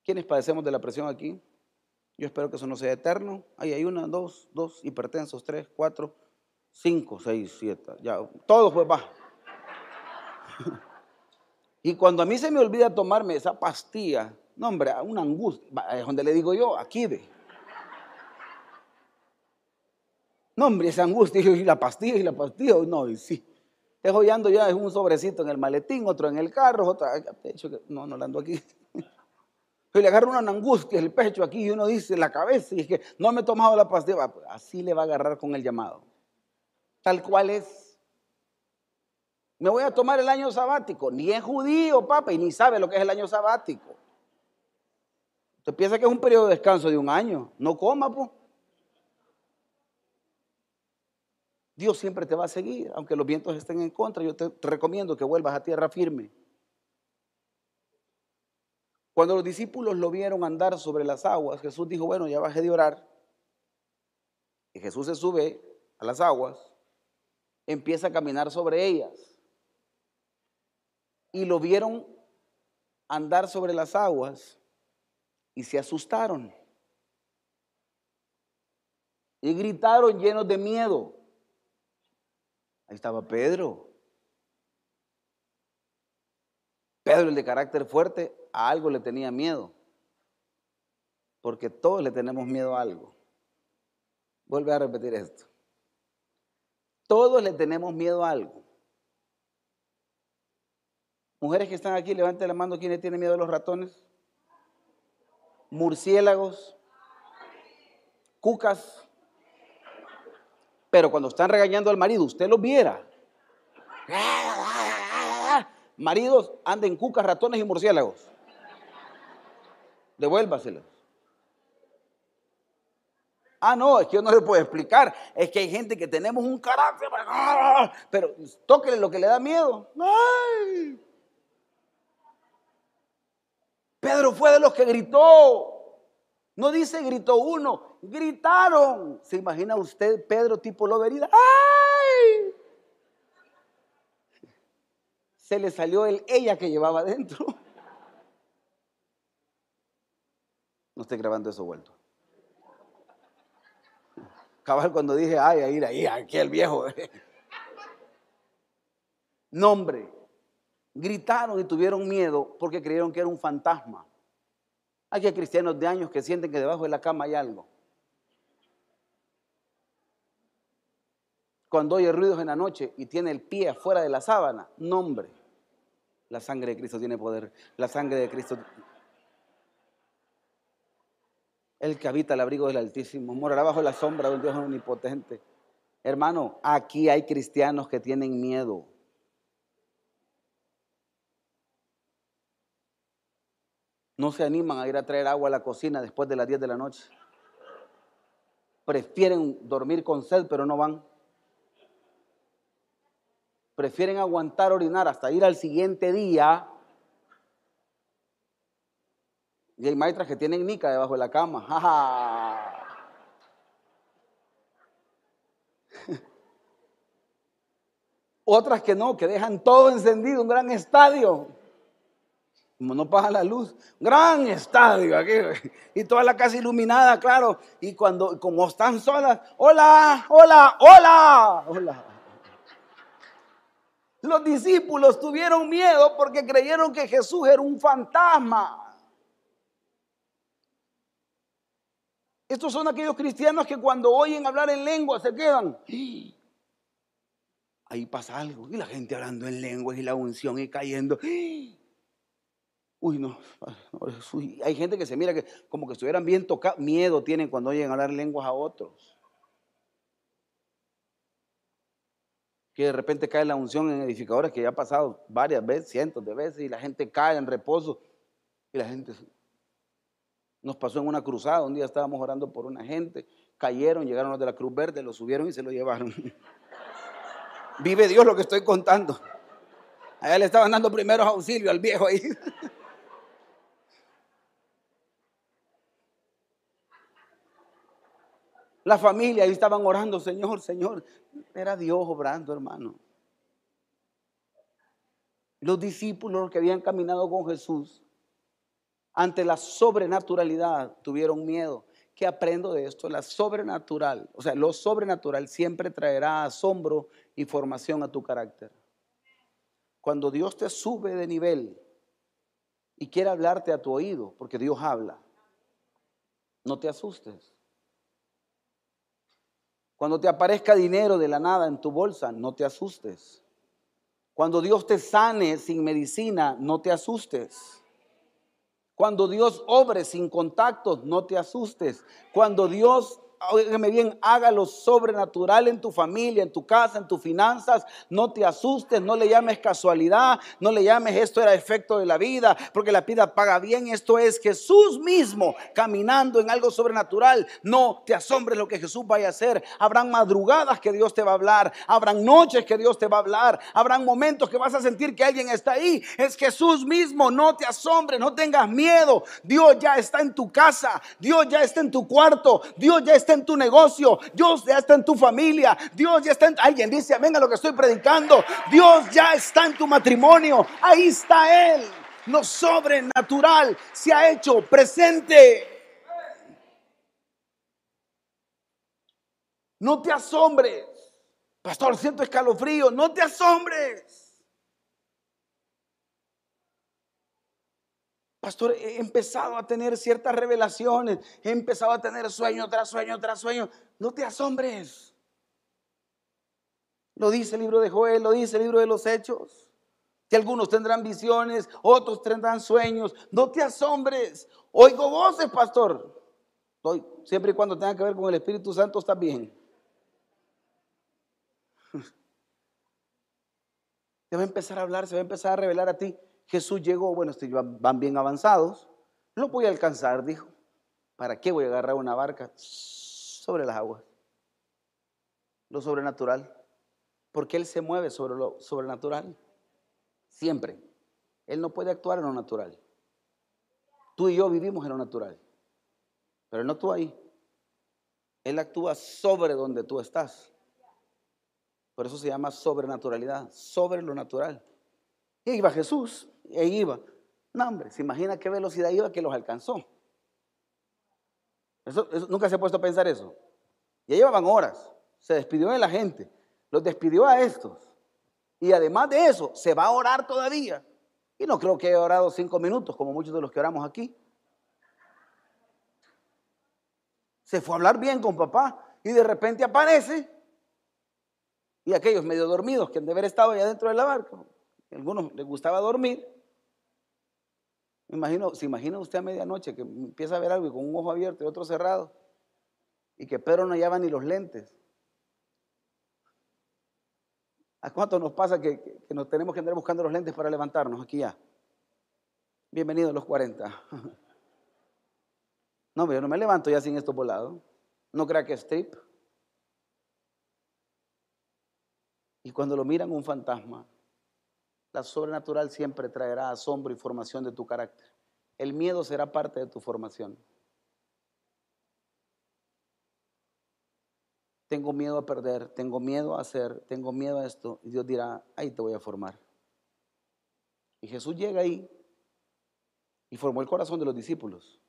¿Quiénes padecemos de la presión aquí? Yo espero que eso no sea eterno. Ahí hay una, dos, dos, hipertensos, tres, cuatro, cinco, seis, siete, ya, todos pues va. Y cuando a mí se me olvida tomarme esa pastilla, no hombre, una angustia, es donde le digo yo, aquí ve. No hombre, esa angustia, y la pastilla, y la pastilla, no, y sí. Estoy hollando ya, es un sobrecito en el maletín, otro en el carro, otro, no, no la ando aquí. Y le agarra una angustia el pecho aquí y uno dice la cabeza y es que no me he tomado la pastilla. Pues, así le va a agarrar con el llamado. Tal cual es. Me voy a tomar el año sabático. Ni es judío, papá, y ni sabe lo que es el año sabático. Usted piensa que es un periodo de descanso de un año. No coma, pues. Dios siempre te va a seguir, aunque los vientos estén en contra. Yo te recomiendo que vuelvas a tierra firme. Cuando los discípulos lo vieron andar sobre las aguas, Jesús dijo, bueno, ya bajé de orar. Y Jesús se sube a las aguas, empieza a caminar sobre ellas y lo vieron andar sobre las aguas y se asustaron. Y gritaron llenos de miedo. Ahí estaba Pedro. Pedro, el de carácter fuerte, a algo le tenía miedo. Porque todos le tenemos miedo a algo. Vuelve a repetir esto. Todos le tenemos miedo a algo. Mujeres que están aquí, levanten la mano. ¿Quiénes tienen miedo a los ratones? Murciélagos. Cucas. Pero cuando están regañando al marido, usted lo viera. Maridos, anden cucas, ratones y murciélagos. Devuélvaselos. Ah, no, es que yo no le puedo explicar. Es que hay gente que tenemos un carácter, pero tóquele lo que le da miedo. Ay. Pedro fue de los que gritó. No dice gritó uno, gritaron. ¿Se imagina usted Pedro tipo loberida? ¡Ay! Se le salió el ella que llevaba adentro. No estoy grabando eso vuelto. Cabal cuando dije, ay, ahí, ahí, aquí el viejo. Nombre gritaron y tuvieron miedo porque creyeron que era un fantasma. Hay cristianos de años que sienten que debajo de la cama hay algo. Cuando oye ruidos en la noche y tiene el pie afuera de la sábana, nombre. La sangre de Cristo tiene poder. La sangre de Cristo. El que habita el abrigo del Altísimo morará bajo la sombra del Dios omnipotente. Hermano, aquí hay cristianos que tienen miedo. no se animan a ir a traer agua a la cocina después de las 10 de la noche. Prefieren dormir con sed, pero no van. Prefieren aguantar orinar hasta ir al siguiente día. Y hay maestras que tienen nica debajo de la cama. Otras que no, que dejan todo encendido, un gran estadio. no pasa la luz, gran estadio aquí, y toda la casa iluminada, claro, y cuando, como están solas, hola, hola, hola, hola. Los discípulos tuvieron miedo porque creyeron que Jesús era un fantasma. Estos son aquellos cristianos que cuando oyen hablar en lengua se quedan. Ahí pasa algo. Y la gente hablando en lengua y la unción y cayendo. Uy, no. Hay gente que se mira que como que estuvieran bien tocados. Miedo tienen cuando oyen hablar lenguas a otros. Que de repente cae la unción en edificadores que ya ha pasado varias veces, cientos de veces, y la gente cae en reposo. Y la gente. Nos pasó en una cruzada. Un día estábamos orando por una gente. Cayeron, llegaron los de la Cruz Verde, lo subieron y se lo llevaron. Vive Dios lo que estoy contando. Allá le estaban dando primeros auxilios al viejo ahí. La familia ahí estaban orando, Señor, Señor. Era Dios obrando, hermano. Los discípulos que habían caminado con Jesús ante la sobrenaturalidad tuvieron miedo. ¿Qué aprendo de esto? La sobrenatural, o sea, lo sobrenatural siempre traerá asombro y formación a tu carácter. Cuando Dios te sube de nivel y quiere hablarte a tu oído, porque Dios habla, no te asustes. Cuando te aparezca dinero de la nada en tu bolsa, no te asustes. Cuando Dios te sane sin medicina, no te asustes. Cuando Dios obre sin contactos, no te asustes. Cuando Dios óigame bien, hágalo sobrenatural en tu familia, en tu casa, en tus finanzas. No te asustes, no le llames casualidad, no le llames esto era efecto de la vida, porque la vida paga bien. Esto es Jesús mismo caminando en algo sobrenatural. No te asombres lo que Jesús vaya a hacer. Habrán madrugadas que Dios te va a hablar, habrán noches que Dios te va a hablar, habrán momentos que vas a sentir que alguien está ahí. Es Jesús mismo, no te asombres, no tengas miedo. Dios ya está en tu casa, Dios ya está en tu cuarto, Dios ya está en tu negocio, Dios ya está en tu familia, Dios ya está en... Alguien dice amén a lo que estoy predicando, Dios ya está en tu matrimonio, ahí está Él. Lo sobrenatural se ha hecho presente. No te asombres. Pastor, siento escalofrío. No te asombres. Pastor, he empezado a tener ciertas revelaciones, he empezado a tener sueño tras sueño tras sueño. No te asombres. Lo dice el libro de Joel, lo dice el libro de los Hechos. Que algunos tendrán visiones, otros tendrán sueños. No te asombres. Oigo voces, pastor. siempre y cuando tenga que ver con el Espíritu Santo está bien. Se va a empezar a hablar, se va a empezar a revelar a ti. Jesús llegó, bueno, van bien avanzados, lo voy a alcanzar, dijo. ¿Para qué voy a agarrar una barca sobre las aguas? Lo sobrenatural. Porque Él se mueve sobre lo sobrenatural. Siempre. Él no puede actuar en lo natural. Tú y yo vivimos en lo natural. Pero no actúa ahí. Él actúa sobre donde tú estás. Por eso se llama sobrenaturalidad, sobre lo natural. Y iba Jesús, ahí iba. No, hombre, se imagina qué velocidad iba que los alcanzó. Eso, nunca se ha puesto a pensar eso. Ya llevaban horas. Se despidió de la gente. Los despidió a estos. Y además de eso, se va a orar todavía. Y no creo que haya orado cinco minutos, como muchos de los que oramos aquí. Se fue a hablar bien con papá y de repente aparece. Y aquellos medio dormidos que han de haber estado allá dentro de la barca, algunos les gustaba dormir. Me imagino, ¿Se imagina usted a medianoche que empieza a ver algo y con un ojo abierto y otro cerrado? Y que Pedro no lleva ni los lentes. ¿A cuánto nos pasa que, nos tenemos que andar buscando los lentes para levantarnos aquí ya? Bienvenidos los 40. No, yo no me levanto ya sin esto volado. No crea que es strip. Y cuando lo miran un fantasma, la sobrenatural siempre traerá asombro y formación de tu carácter. El miedo será parte de tu formación. Tengo miedo a perder, tengo miedo a hacer, tengo miedo a esto. Y Dios dirá, ahí te voy a formar. Y Jesús llega ahí Y formó el corazón de los discípulos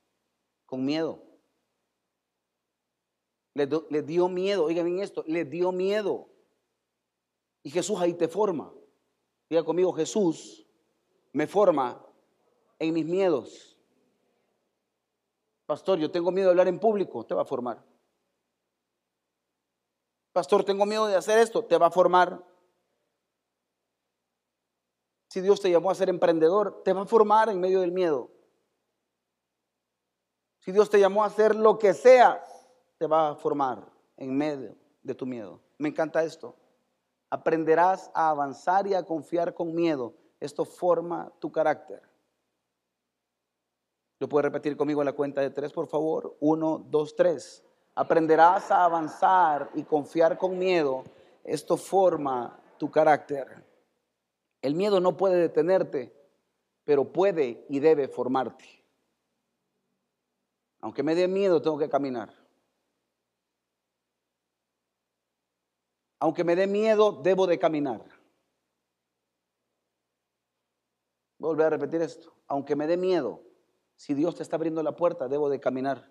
con miedo. Le, dio miedo, oigan bien esto, le dio miedo. Y Jesús ahí te forma. Diga conmigo, Jesús me forma en mis miedos. Pastor, yo tengo miedo de hablar en público, te va a formar. Pastor, tengo miedo de hacer esto, te va a formar. Si Dios te llamó a ser emprendedor, te va a formar en medio del miedo. Si Dios te llamó a hacer lo que seas, te va a formar en medio de tu miedo. Me encanta esto. Aprenderás a avanzar y a confiar con miedo. Esto forma tu carácter. ¿Lo puedes repetir conmigo en la cuenta de tres, por favor? Uno, dos, tres. Aprenderás a avanzar y confiar con miedo. Esto forma tu carácter. El miedo no puede detenerte, pero puede y debe formarte. Aunque me dé miedo, tengo que caminar. Aunque me dé miedo, debo de caminar. A volver a repetir esto. Aunque me dé miedo, si Dios te está abriendo la puerta, debo de caminar.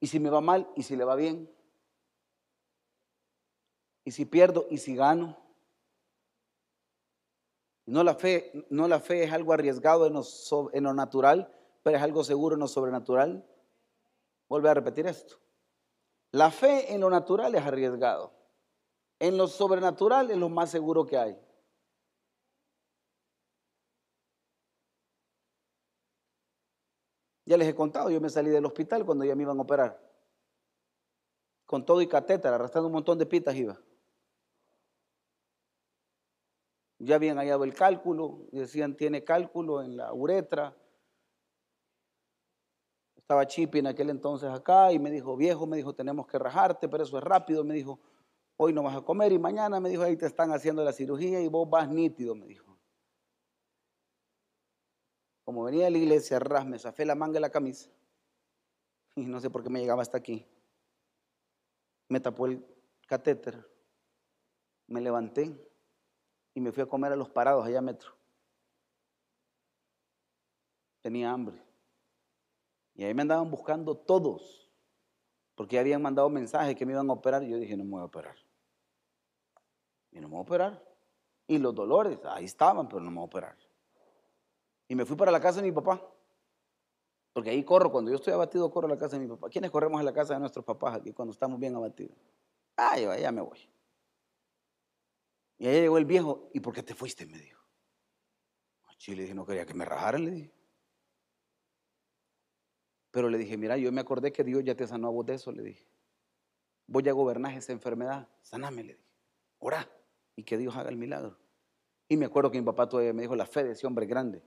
Y si me va mal, y si le va bien. Y si pierdo, y si gano. No la fe, no la fe es algo arriesgado en lo, en lo natural, pero es algo seguro en lo sobrenatural. Vuelve a repetir esto. La fe en lo natural es arriesgado. En lo sobrenatural es lo más seguro que hay. Ya les he contado, yo me salí del hospital cuando ya me iban a operar. Con todo y catéter, arrastrando un montón de pitas iba. Ya habían hallado el cálculo, decían tiene cálculo en la uretra, estaba Chipi en aquel entonces acá y me dijo, viejo, me dijo, tenemos que rajarte, pero eso es rápido. Me dijo, hoy no vas a comer y mañana me dijo, ahí te están haciendo la cirugía y vos vas nítido, me dijo. Como venía de la iglesia, ras, me zafé la manga de la camisa y no sé por qué me llegaba hasta aquí. Me tapó el catéter, me levanté y me fui a comer a los parados allá metro. Tenía hambre. Y ahí me andaban buscando todos, porque habían mandado mensajes que me iban a operar. Y yo dije, no me voy a operar. Y no me voy a operar. Y los dolores, ahí estaban, pero no me voy a operar. Y me fui para la casa de mi papá. Porque ahí corro, cuando yo estoy abatido, corro a la casa de mi papá. ¿Quiénes corremos a la casa de nuestros papás aquí cuando estamos bien abatidos? Ah, ya, ya me voy. Y ahí llegó el viejo, ¿y por qué te fuiste? Me dijo. le dije, no quería que me rajaran, le dije. Pero le dije, mira, yo me acordé que Dios ya te sanó a vos de eso, le dije. Voy a gobernar esa enfermedad, saname, le dije. Ora y que Dios haga el milagro. Y me acuerdo que mi papá todavía me dijo, la fe de ese hombre grande.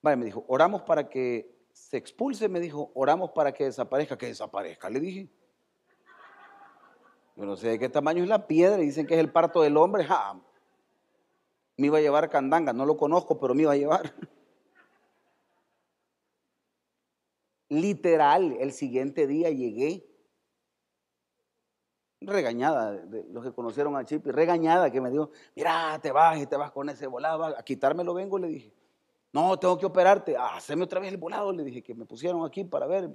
Vale, me dijo, oramos para que se expulse, me dijo, oramos para que desaparezca, que desaparezca, le dije. Yo no sé de qué tamaño es la piedra, dicen que es el parto del hombre. Ja, me iba a llevar candanga, no lo conozco, pero me iba a llevar. Literal, el siguiente día llegué regañada de los que conocieron a Chipi, regañada que me dijo, mira, te vas y te vas con ese volado, a quitármelo vengo, le dije. No, tengo que operarte, ah, haceme otra vez el volado, le dije, que me pusieron aquí para ver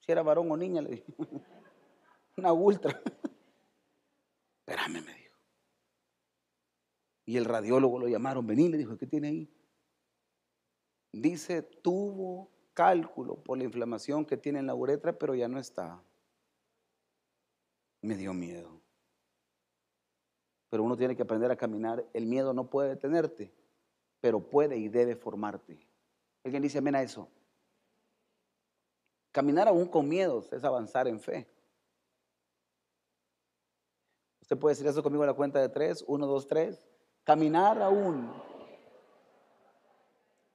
si era varón o niña, le dije. Una ultra. Espérame, me dijo. Y el radiólogo lo llamaron, vení, le dijo, ¿qué tiene ahí? Dice, tuvo cálculo por la inflamación que tiene en la uretra, pero ya no está. Me dio miedo. Pero uno tiene que aprender a caminar. El miedo no puede detenerte, pero puede y debe formarte. ¿Alguien dice amén a eso? Caminar aún con miedos es avanzar en fe. Usted puede decir eso conmigo a la cuenta de tres. Uno, dos, tres. Caminar aún.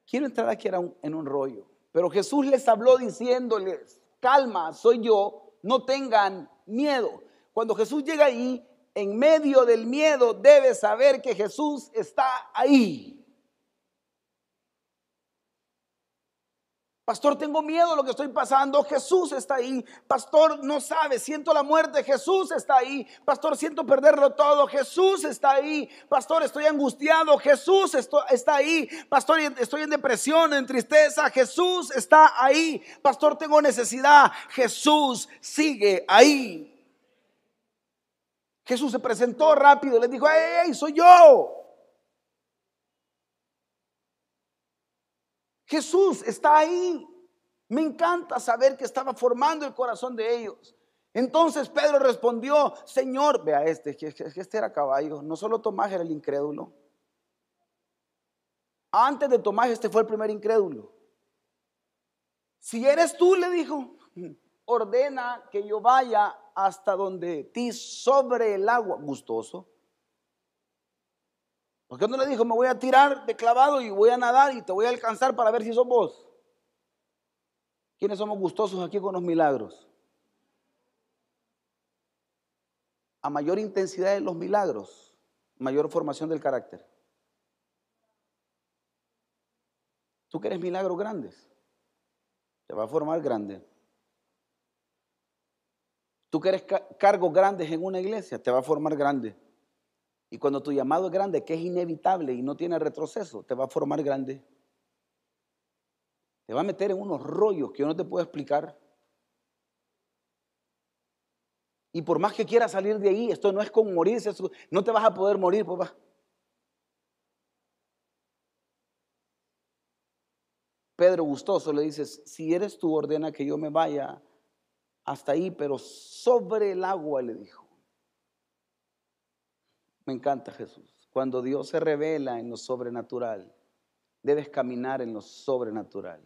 Quiero entrar aquí en un rollo. Pero Jesús les habló diciéndoles, calma, soy yo, no tengan miedo. Cuando Jesús llega ahí, en medio del miedo, debe saber que Jesús está ahí. Pastor, tengo miedo de lo que estoy pasando. Jesús está ahí. Pastor, no sabe, siento la muerte. Jesús está ahí. Pastor, siento perderlo todo. Jesús está ahí. Pastor, estoy angustiado. Jesús está ahí. Pastor, estoy en depresión, en tristeza. Jesús está ahí. Pastor, tengo necesidad. Jesús sigue ahí. Jesús se presentó rápido. Le dijo, ¡Ey, soy yo! Jesús está ahí. Me encanta saber que estaba formando el corazón de ellos. Entonces Pedro respondió, Señor, vea este, que este era caballo, no solo Tomás era el incrédulo. Antes de Tomás este fue el primer incrédulo. Si eres tú, le dijo, ordena que yo vaya hasta donde ti sobre el agua, gustoso. ¿Por qué no le dijo, me voy a tirar de clavado y voy a nadar y te voy a alcanzar para ver si sos vos? ¿Quiénes somos gustosos aquí con los milagros? A mayor intensidad de los milagros, mayor formación del carácter. Tú quieres milagros grandes, te va a formar grande. Tú quieres cargos grandes en una iglesia, te va a formar grande. Y cuando tu llamado es grande, que es inevitable y no tiene retroceso, te va a formar grande. Te va a meter en unos rollos que yo no te puedo explicar. Y por más que quieras salir de ahí, esto no es con morirse, no te vas a poder morir, papá. Pedro gustoso le dice, si eres tú, ordena que yo me vaya hasta ahí, pero sobre el agua, le dijo. Me encanta Jesús. Cuando Dios se revela en lo sobrenatural, debes caminar en lo sobrenatural.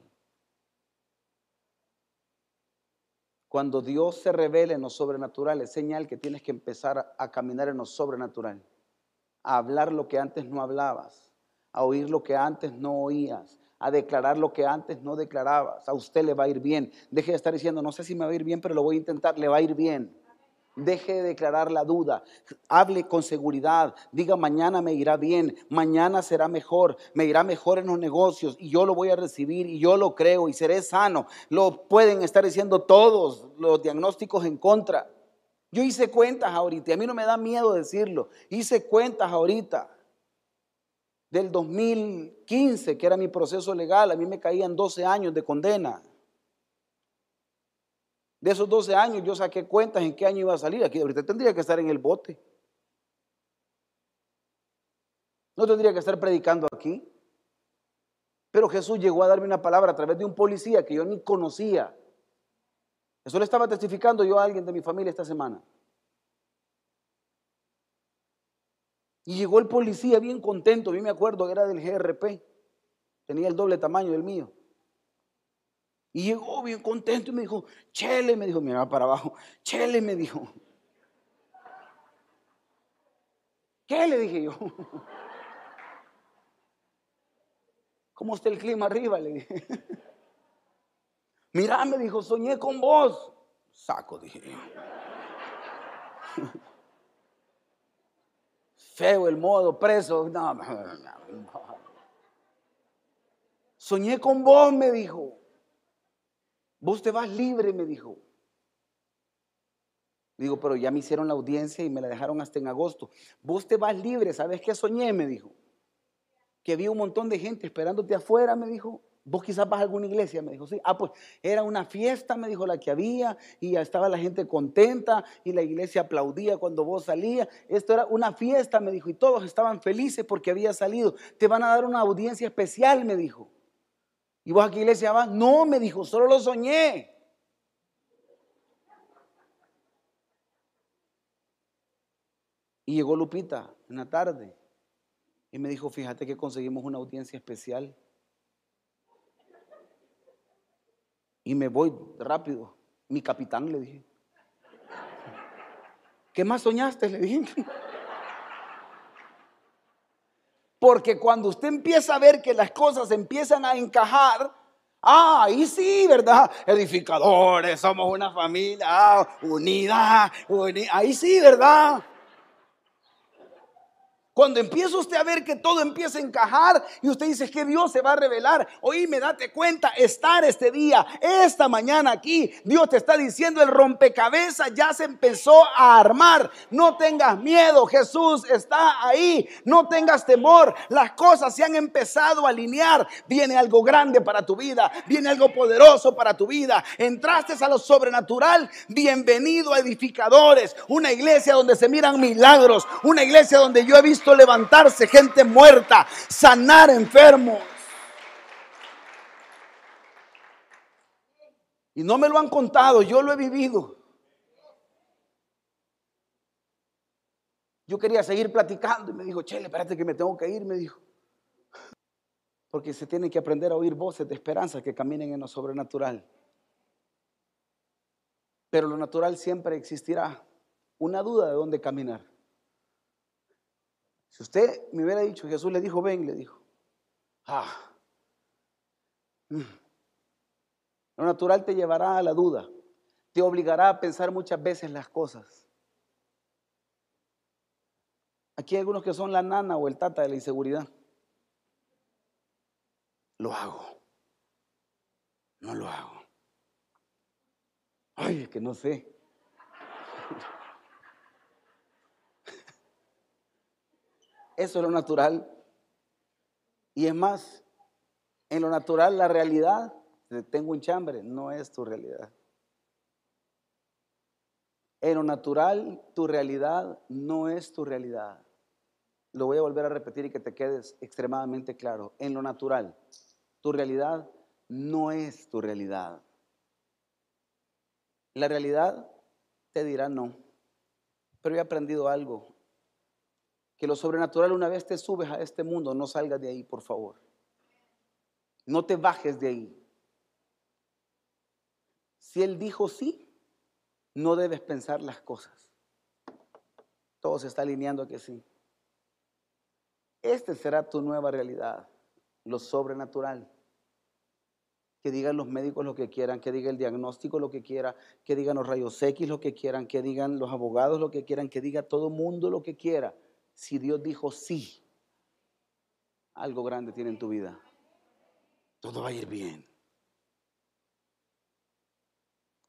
Cuando Dios se revela en lo sobrenatural, es señal que tienes que empezar a caminar en lo sobrenatural, a hablar lo que antes no hablabas, a oír lo que antes no oías, a declarar lo que antes no declarabas. A usted le va a ir bien. Deje de estar diciendo, no sé si me va a ir bien, pero lo voy a intentar, le va a ir bien. Deje de declarar la duda. Hable con seguridad. Diga, mañana me irá bien. Mañana será mejor. Me irá mejor en los negocios. Y yo lo voy a recibir. Y yo lo creo. Y seré sano. Lo pueden estar diciendo todos los diagnósticos en contra. Yo hice cuentas ahorita. Y a mí no me da miedo decirlo. Hice cuentas ahorita. Del 2015, que era mi proceso legal. A mí me caían 12 años de condena. De esos 12 años yo saqué cuentas en qué año iba a salir. Aquí ahorita tendría que estar en el bote. No tendría que estar predicando aquí. Pero Jesús llegó a darme una palabra a través de un policía que yo ni conocía. Eso le estaba testificando yo a alguien de mi familia esta semana. Y llegó el policía bien contento. Yo me acuerdo que era del GRP. Tenía el doble tamaño del mío. Y llegó bien contento y me dijo, Chele, me dijo, mira para abajo, Chele, me dijo. ¿Qué le dije yo? ¿Cómo está el clima arriba? Le dije. Mira, me dijo, soñé con vos. Saco, dije yo. Feo el modo, preso. no. Soñé con vos, me dijo. Vos te vas libre, me dijo. Digo, pero ya me hicieron la audiencia y me la dejaron hasta en agosto. Vos te vas libre, ¿sabes qué soñé? Me dijo. Que había un montón de gente esperándote afuera, me dijo. Vos quizás vas a alguna iglesia, me dijo, sí. Ah, pues era una fiesta, me dijo la que había, y ya estaba la gente contenta, y la iglesia aplaudía cuando vos salías. Esto era una fiesta, me dijo, y todos estaban felices porque había salido. Te van a dar una audiencia especial, me dijo. ¿Y vos a qué iglesia vas? No, me dijo, solo lo soñé. Y llegó Lupita en la tarde y me dijo, fíjate que conseguimos una audiencia especial. Y me voy rápido. Mi capitán le dije. ¿Qué más soñaste? Le dije. Porque cuando usted empieza a ver que las cosas empiezan a encajar, ah, ahí sí, ¿verdad? Edificadores, somos una familia ah, unida, ahí sí, ¿verdad? Cuando empieza usted a ver que todo empieza a encajar y usted dice que Dios se va a revelar, oíme, date cuenta, estar este día, esta mañana aquí, Dios te está diciendo, el rompecabezas ya se empezó a armar. No tengas miedo, Jesús está ahí, no tengas temor, las cosas se han empezado a alinear. Viene algo grande para tu vida, viene algo poderoso para tu vida. Entraste a lo sobrenatural, bienvenido a edificadores, una iglesia donde se miran milagros, una iglesia donde yo he visto levantarse gente muerta, sanar enfermos. Y no me lo han contado, yo lo he vivido. Yo quería seguir platicando y me dijo, Chele, espérate que me tengo que ir, me dijo. Porque se tiene que aprender a oír voces de esperanza que caminen en lo sobrenatural. Pero lo natural siempre existirá. Una duda de dónde caminar. Si usted me hubiera dicho, Jesús le dijo, ven, le dijo, ah, mm, lo natural te llevará a la duda, te obligará a pensar muchas veces las cosas. Aquí hay algunos que son la nana o el tata de la inseguridad. Lo hago. No lo hago. Ay, es que no sé. Eso es lo natural. Y es más, en lo natural la realidad, tengo un chambre, no es tu realidad. En lo natural, tu realidad no es tu realidad. Lo voy a volver a repetir y que te quedes extremadamente claro. En lo natural, tu realidad no es tu realidad. La realidad te dirá no. Pero he aprendido algo que lo sobrenatural una vez te subes a este mundo, no salgas de ahí, por favor. No te bajes de ahí. Si Él dijo sí, no debes pensar las cosas. Todo se está alineando a que sí. Este será tu nueva realidad, lo sobrenatural. Que digan los médicos lo que quieran, que diga el diagnóstico lo que quiera, que digan los rayos X lo que quieran, que digan los abogados lo que quieran, que diga todo mundo lo que quiera si Dios dijo sí, algo grande tiene en tu vida. Todo va a ir bien.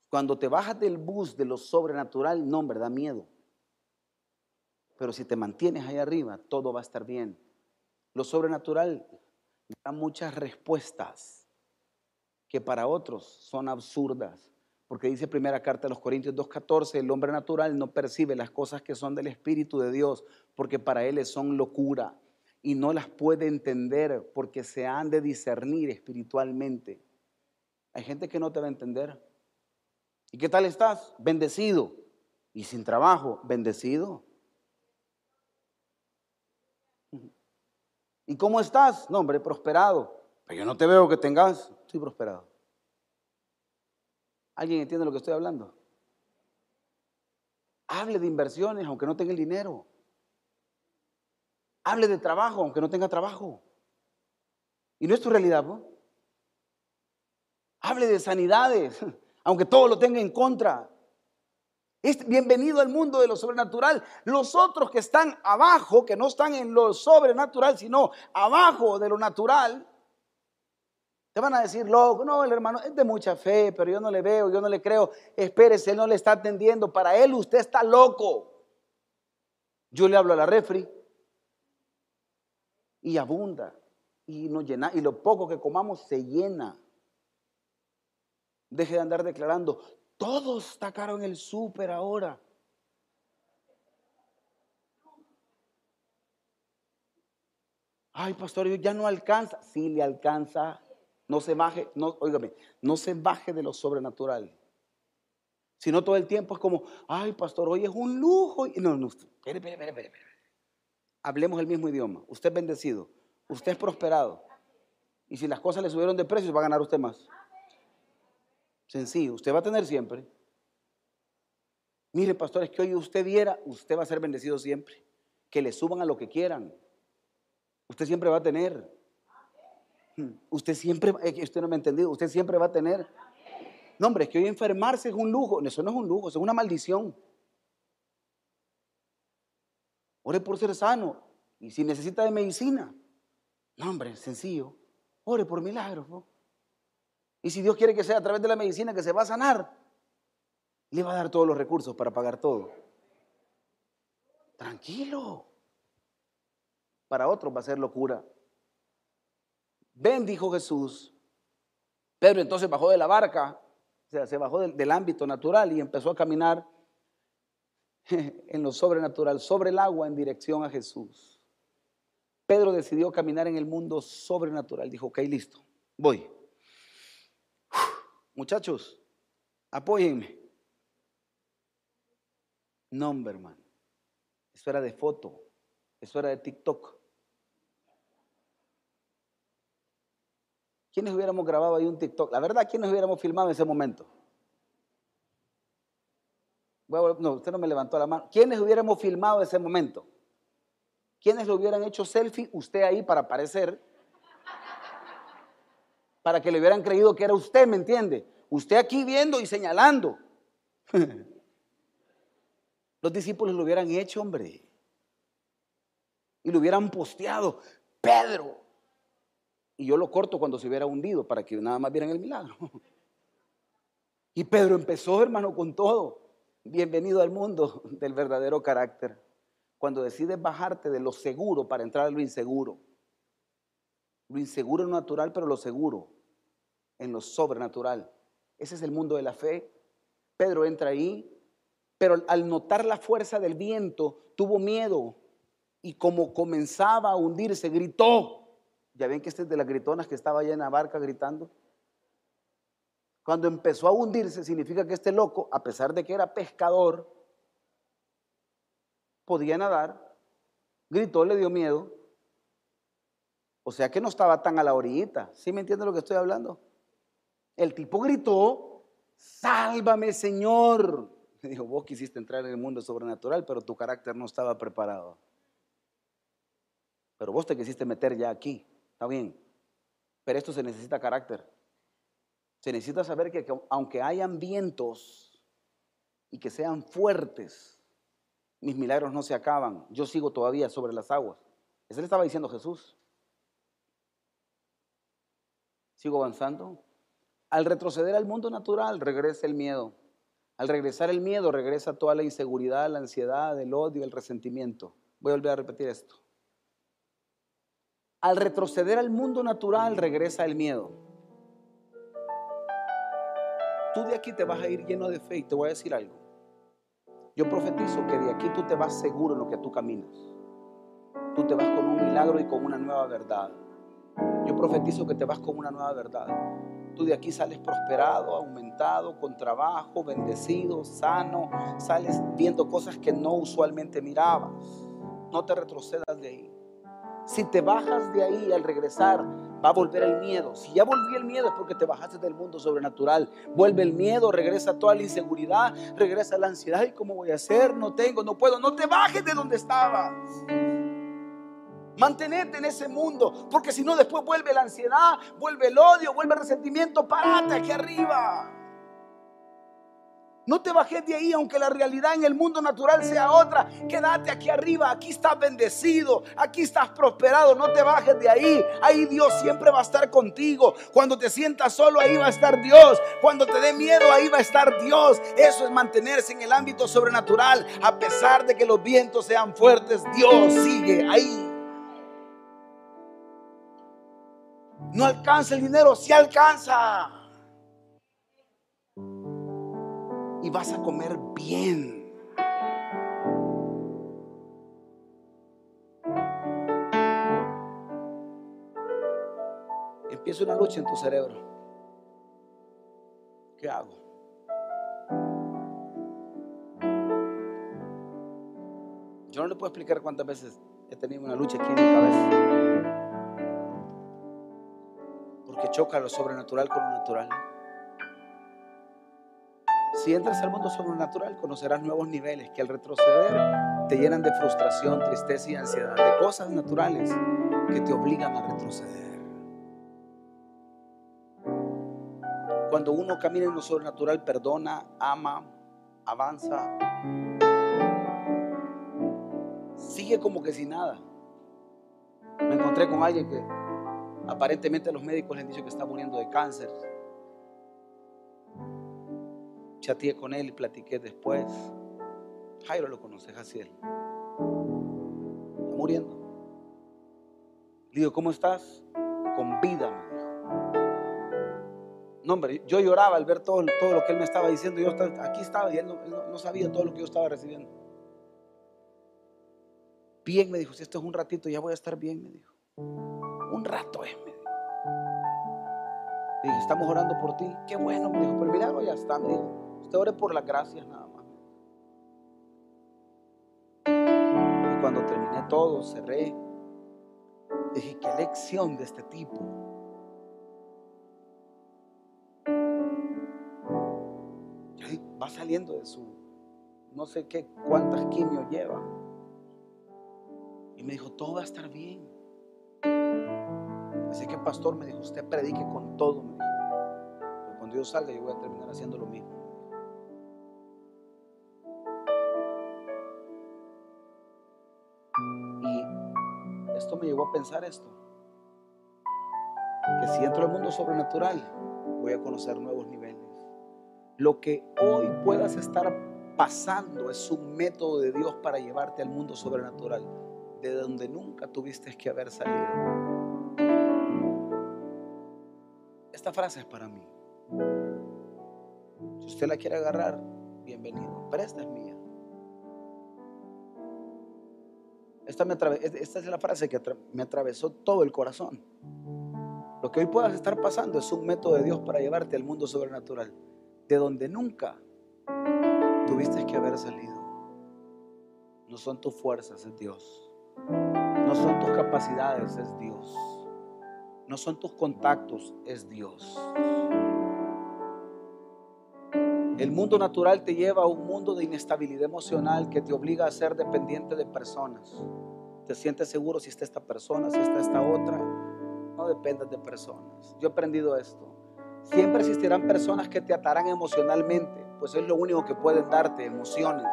Cuando te bajas del bus de lo sobrenatural, no, hombre, da miedo. Pero si te mantienes ahí arriba, todo va a estar bien. Lo sobrenatural da muchas respuestas que para otros son absurdas. Porque dice primera carta de los Corintios 2.14, el hombre natural no percibe las cosas que son del Espíritu de Dios, porque para él son locura y no las puede entender porque se han de discernir espiritualmente. Hay gente que no te va a entender. ¿Y qué tal estás? Bendecido. Y sin trabajo, bendecido. ¿Y cómo estás? No, hombre, prosperado. Pero yo no te veo que tengas. Estoy prosperado. ¿Alguien entiende lo que estoy hablando? Hable de inversiones aunque no tenga el dinero. Hable de trabajo aunque no tenga trabajo. Y no es tu realidad, ¿no? Hable de sanidades aunque todo lo tenga en contra. Es bienvenido al mundo de lo sobrenatural. Los otros que están abajo, que no están en lo sobrenatural, sino abajo de lo natural, te van a decir, loco, no, el hermano es de mucha fe, pero yo no le veo, yo no le creo. Espérese, él no le está atendiendo. Para él usted está loco. Yo le hablo a la refri y abunda y nos llena y lo poco que comamos se llena. Deje de andar declarando, todo está caro en el súper ahora. Ay, pastor, ya no alcanza. Sí le alcanza. No se baje, no, óigame, no se baje de lo sobrenatural. Sino todo el tiempo es como, ay, pastor, hoy es un lujo. No, no, espere, espere, espere, espere. Hablemos el mismo idioma. Usted es bendecido, usted es prosperado. Y si las cosas le subieron de precio, va a ganar usted más. Sencillo, usted va a tener siempre. Mire, pastor, es que hoy usted viera, usted va a ser bendecido siempre. Que le suban a lo que quieran. Usted siempre va a tener. Usted siempre, usted no me ha entendido, usted siempre va a tener. No, hombre, es que hoy enfermarse es un lujo. Eso no es un lujo, eso es una maldición. Ore por ser sano. Y si necesita de medicina, no, hombre, sencillo. Ore por milagros. Y si Dios quiere que sea a través de la medicina que se va a sanar, le va a dar todos los recursos para pagar todo. Tranquilo. Para otros va a ser locura. Ven, dijo Jesús. Pedro entonces bajó de la barca, o sea, se bajó del, ámbito natural y empezó a caminar en lo sobrenatural, sobre el agua en dirección a Jesús. Pedro decidió caminar en el mundo sobrenatural. Dijo, ok, listo, voy. Muchachos, apóyenme. No, hermano. Eso era de foto. Eso era de TikTok. ¿Quiénes hubiéramos grabado ahí un TikTok? La verdad, ¿quiénes hubiéramos filmado en ese momento? No, usted no me levantó la mano. ¿Quiénes hubiéramos filmado ese momento? ¿Quiénes lo hubieran hecho selfie? Usted ahí para aparecer. Para que le hubieran creído que era usted, ¿me entiende? Usted aquí viendo y señalando. Los discípulos lo hubieran hecho, hombre. Y lo hubieran posteado. Pedro, y yo lo corto cuando se hubiera hundido para que nada más vieran el milagro. Y Pedro empezó, hermano, con todo. Bienvenido al mundo del verdadero carácter. Cuando decides bajarte de lo seguro para entrar a lo inseguro. Lo inseguro es natural, pero lo seguro en lo sobrenatural. Ese es el mundo de la fe. Pedro entra ahí, pero al notar la fuerza del viento, tuvo miedo y como comenzaba a hundirse, gritó. Ya ven que este es de las gritonas que estaba allá en la barca gritando. Cuando empezó a hundirse, significa que este loco, a pesar de que era pescador, podía nadar, gritó, le dio miedo. O sea que no estaba tan a la orillita. ¿Sí me entiende lo que estoy hablando? El tipo gritó, sálvame Señor. Me dijo, vos quisiste entrar en el mundo sobrenatural, pero tu carácter no estaba preparado. Pero vos te quisiste meter ya aquí. Bien. Pero esto se necesita carácter. Se necesita saber que, aunque hayan vientos y que sean fuertes, mis milagros no se acaban. Yo sigo todavía sobre las aguas. Eso le estaba diciendo Jesús. Sigo avanzando. Al retroceder al mundo natural, regresa el miedo. Al regresar el miedo, regresa toda la inseguridad, la ansiedad, el odio, el resentimiento. Voy a volver a repetir esto. Al retroceder al mundo natural regresa el miedo. Tú de aquí te vas a ir lleno de fe y te voy a decir algo. Yo profetizo que de aquí tú te vas seguro en lo que tú caminas. Tú te vas con un milagro y con una nueva verdad. Yo profetizo que te vas con una nueva verdad. Tú de aquí sales prosperado, aumentado, con trabajo, bendecido, sano. Sales viendo cosas que no usualmente mirabas. No te retrocedas de ahí. Si te bajas de ahí al regresar, va a volver el miedo. Si ya volví el miedo es porque te bajaste del mundo sobrenatural. Vuelve el miedo, regresa toda la inseguridad, regresa la ansiedad. ¿Y cómo voy a hacer? No tengo, no puedo. No te bajes de donde estabas. Mantenete en ese mundo, porque si no después vuelve la ansiedad, vuelve el odio, vuelve el resentimiento. Parate aquí arriba. No te bajes de ahí, aunque la realidad en el mundo natural sea otra. Quédate aquí arriba, aquí estás bendecido, aquí estás prosperado. No te bajes de ahí. Ahí Dios siempre va a estar contigo. Cuando te sientas solo, ahí va a estar Dios. Cuando te dé miedo, ahí va a estar Dios. Eso es mantenerse en el ámbito sobrenatural. A pesar de que los vientos sean fuertes, Dios sigue ahí. No alcanza el dinero, si alcanza. Y vas a comer bien. Empieza una lucha en tu cerebro. ¿Qué hago? Yo no le puedo explicar cuántas veces he tenido una lucha aquí en mi cabeza. Porque choca lo sobrenatural con lo natural. Si entras al mundo sobrenatural, conocerás nuevos niveles que al retroceder te llenan de frustración, tristeza y ansiedad, de cosas naturales que te obligan a retroceder. Cuando uno camina en lo sobrenatural, perdona, ama, avanza, sigue como que sin nada. encontré con alguien que aparentemente los médicos le han dicho que está muriendo de cáncer. Chateé con él y platiqué después. Jairo lo conoce, Jaciel. Está muriendo. Le digo, ¿cómo estás? Con vida, me dijo. No, hombre, yo lloraba al ver todo, todo lo que él me estaba diciendo. Yo aquí estaba y él no, sabía todo lo que yo estaba recibiendo. Bien, me dijo, si esto es un ratito, ya voy a estar bien, me dijo. Un rato es, me dijo. dije, estamos orando por ti. Qué bueno, me dijo, pero el milagro ya está, me dijo. Usted ore por las gracias nada más. Y cuando terminé todo, cerré. Dije, qué lección de este tipo. va saliendo de su, no sé qué, cuántas quimios lleva. Y me dijo, todo va a estar bien. Así que pastor me dijo, usted predique con todo, me dijo. Cuando yo salga yo voy a terminar haciendo lo mismo. Me llevó a pensar esto. Que si entro al mundo sobrenatural, voy a conocer nuevos niveles. Lo que hoy puedas estar pasando es un método de Dios para llevarte al mundo sobrenatural, de donde nunca tuviste que haber salido. Esta frase es para mí. Si usted la quiere agarrar, bienvenido. Pero esta es mía. Esta, es la frase que me atravesó todo el corazón. Lo que hoy puedas estar pasando es un método de Dios para llevarte al mundo sobrenatural de donde nunca tuviste que haber salido. No son tus fuerzas, es Dios. No son tus capacidades, es Dios. No son tus contactos, es Dios. El mundo natural te lleva a un mundo de inestabilidad emocional que te obliga a ser dependiente de personas. Te sientes seguro si está esta persona, si está esta otra. No dependas de personas. Yo he aprendido esto. Siempre existirán personas que te atarán emocionalmente, pues es lo único que pueden darte, emociones.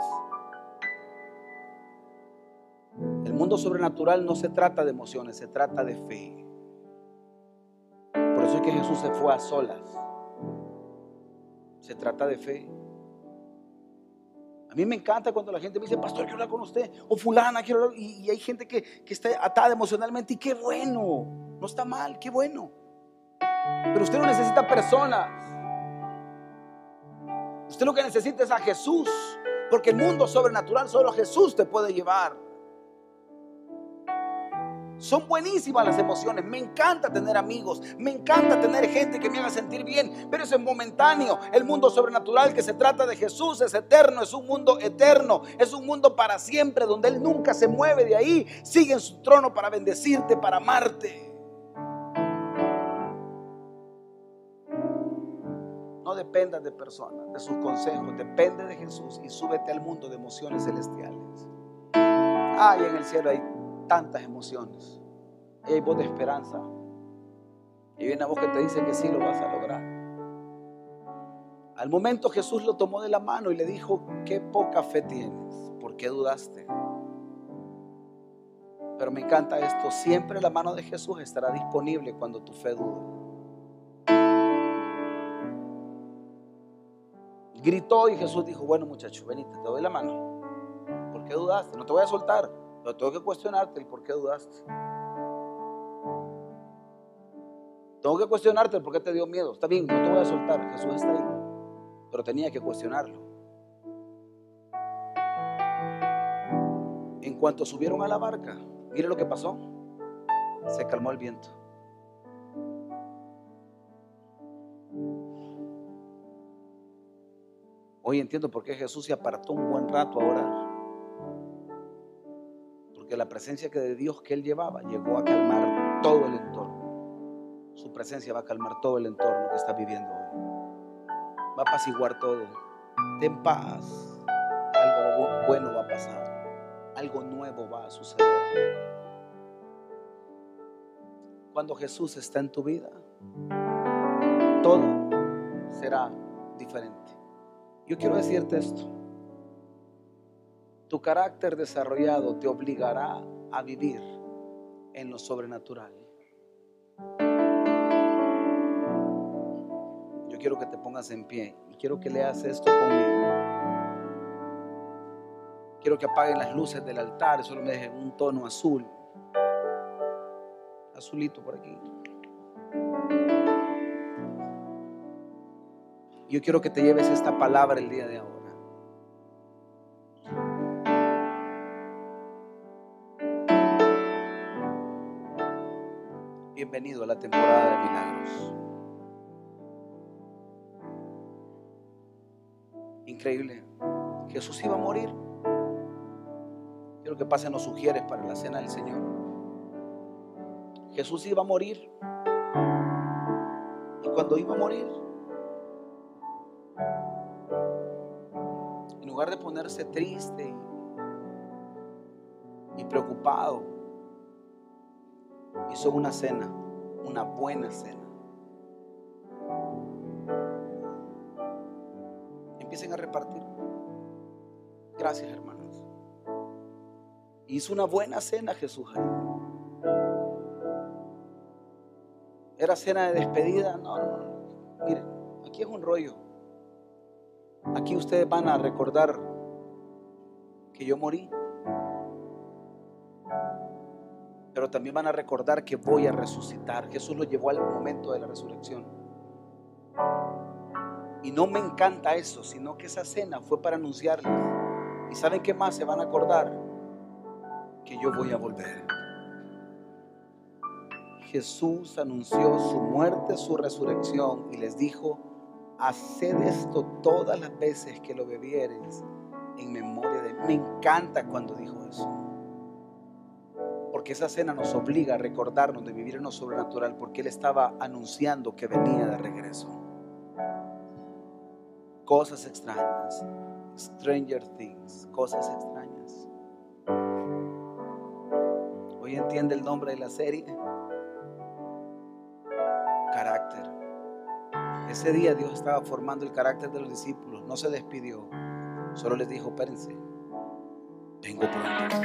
El mundo sobrenatural no se trata de emociones, se trata de fe. Por eso es que Jesús se fue a solas. Se trata de fe. A mí me encanta cuando la gente me dice, pastor, quiero hablar con usted, o fulana, quiero hablar. Y, y hay gente que, que está atada emocionalmente, y qué bueno, no está mal, qué bueno. Pero usted no necesita personas. Usted lo que necesita es a Jesús. Porque el mundo sobrenatural solo Jesús te puede llevar. Son buenísimas las emociones. Me encanta tener amigos. Me encanta tener gente que me haga sentir bien. Pero eso es momentáneo. El mundo sobrenatural que se trata de Jesús es eterno. Es un mundo eterno. Es un mundo para siempre donde Él nunca se mueve de ahí. Sigue en su trono para bendecirte, para amarte. dependas de personas, de sus consejos, depende de Jesús y súbete al mundo de emociones celestiales. Ay, en el cielo hay tantas emociones. Y hay voz de esperanza. Y hay una voz que te dice que sí lo vas a lograr. Al momento Jesús lo tomó de la mano y le dijo, qué poca fe tienes, ¿por qué dudaste? Pero me encanta esto, siempre la mano de Jesús estará disponible cuando tu fe dude. Gritó y Jesús dijo, bueno muchacho, venite, te doy la mano. ¿Por qué dudaste? No te voy a soltar, pero tengo que cuestionarte el por qué dudaste. Tengo que cuestionarte el por qué te dio miedo. Está bien, no te voy a soltar, Jesús está ahí. Pero tenía que cuestionarlo. En cuanto subieron a la barca, mire lo que pasó. Se calmó el viento. Hoy entiendo por qué Jesús se apartó un buen rato a orar. Porque la presencia que de Dios que él llevaba llegó a calmar todo el entorno. Su presencia va a calmar todo el entorno que está viviendo hoy. Va a apaciguar todo. Ten paz. Algo bueno va a pasar. Algo nuevo va a suceder. Cuando Jesús está en tu vida, todo será diferente. Yo quiero decirte esto. Tu carácter desarrollado te obligará a vivir en lo sobrenatural. Yo quiero que te pongas en pie y quiero que leas esto conmigo. Quiero que apaguen las luces del altar, solo me dejen un tono azul. Azulito por aquí. Yo quiero que te lleves esta palabra el día de ahora. Bienvenido a la temporada de milagros. Increíble. Jesús iba a morir. Quiero que pasen los sugieres para la cena del Señor. Jesús iba a morir. Y cuando iba a morir, en lugar de ponerse triste y preocupado, hizo una cena, una buena cena. Empiecen a repartir. Gracias, hermanos. Hizo una buena cena Jesús ahí. ¿Era cena de despedida? No, no, no. Miren, aquí es un rollo. Aquí ustedes van a recordar que yo morí. Pero también van a recordar que voy a resucitar. Jesús lo llevó al momento de la resurrección. Y no me encanta eso, sino que esa cena fue para anunciarles. ¿Y saben qué más se van a acordar? Que yo voy a volver. Jesús anunció su muerte, su resurrección y les dijo, haced esto todas las veces que lo bebieres en memoria de mí. Me encanta cuando dijo eso. Porque esa cena nos obliga a recordarnos de vivir en lo sobrenatural, porque Él estaba anunciando que venía de regreso. Cosas extrañas, Stranger Things, cosas extrañas. Hoy entiende el nombre de la serie carácter. Ese día Dios estaba formando el carácter de los discípulos, no se despidió, solo les dijo, espérense, vengo pronto.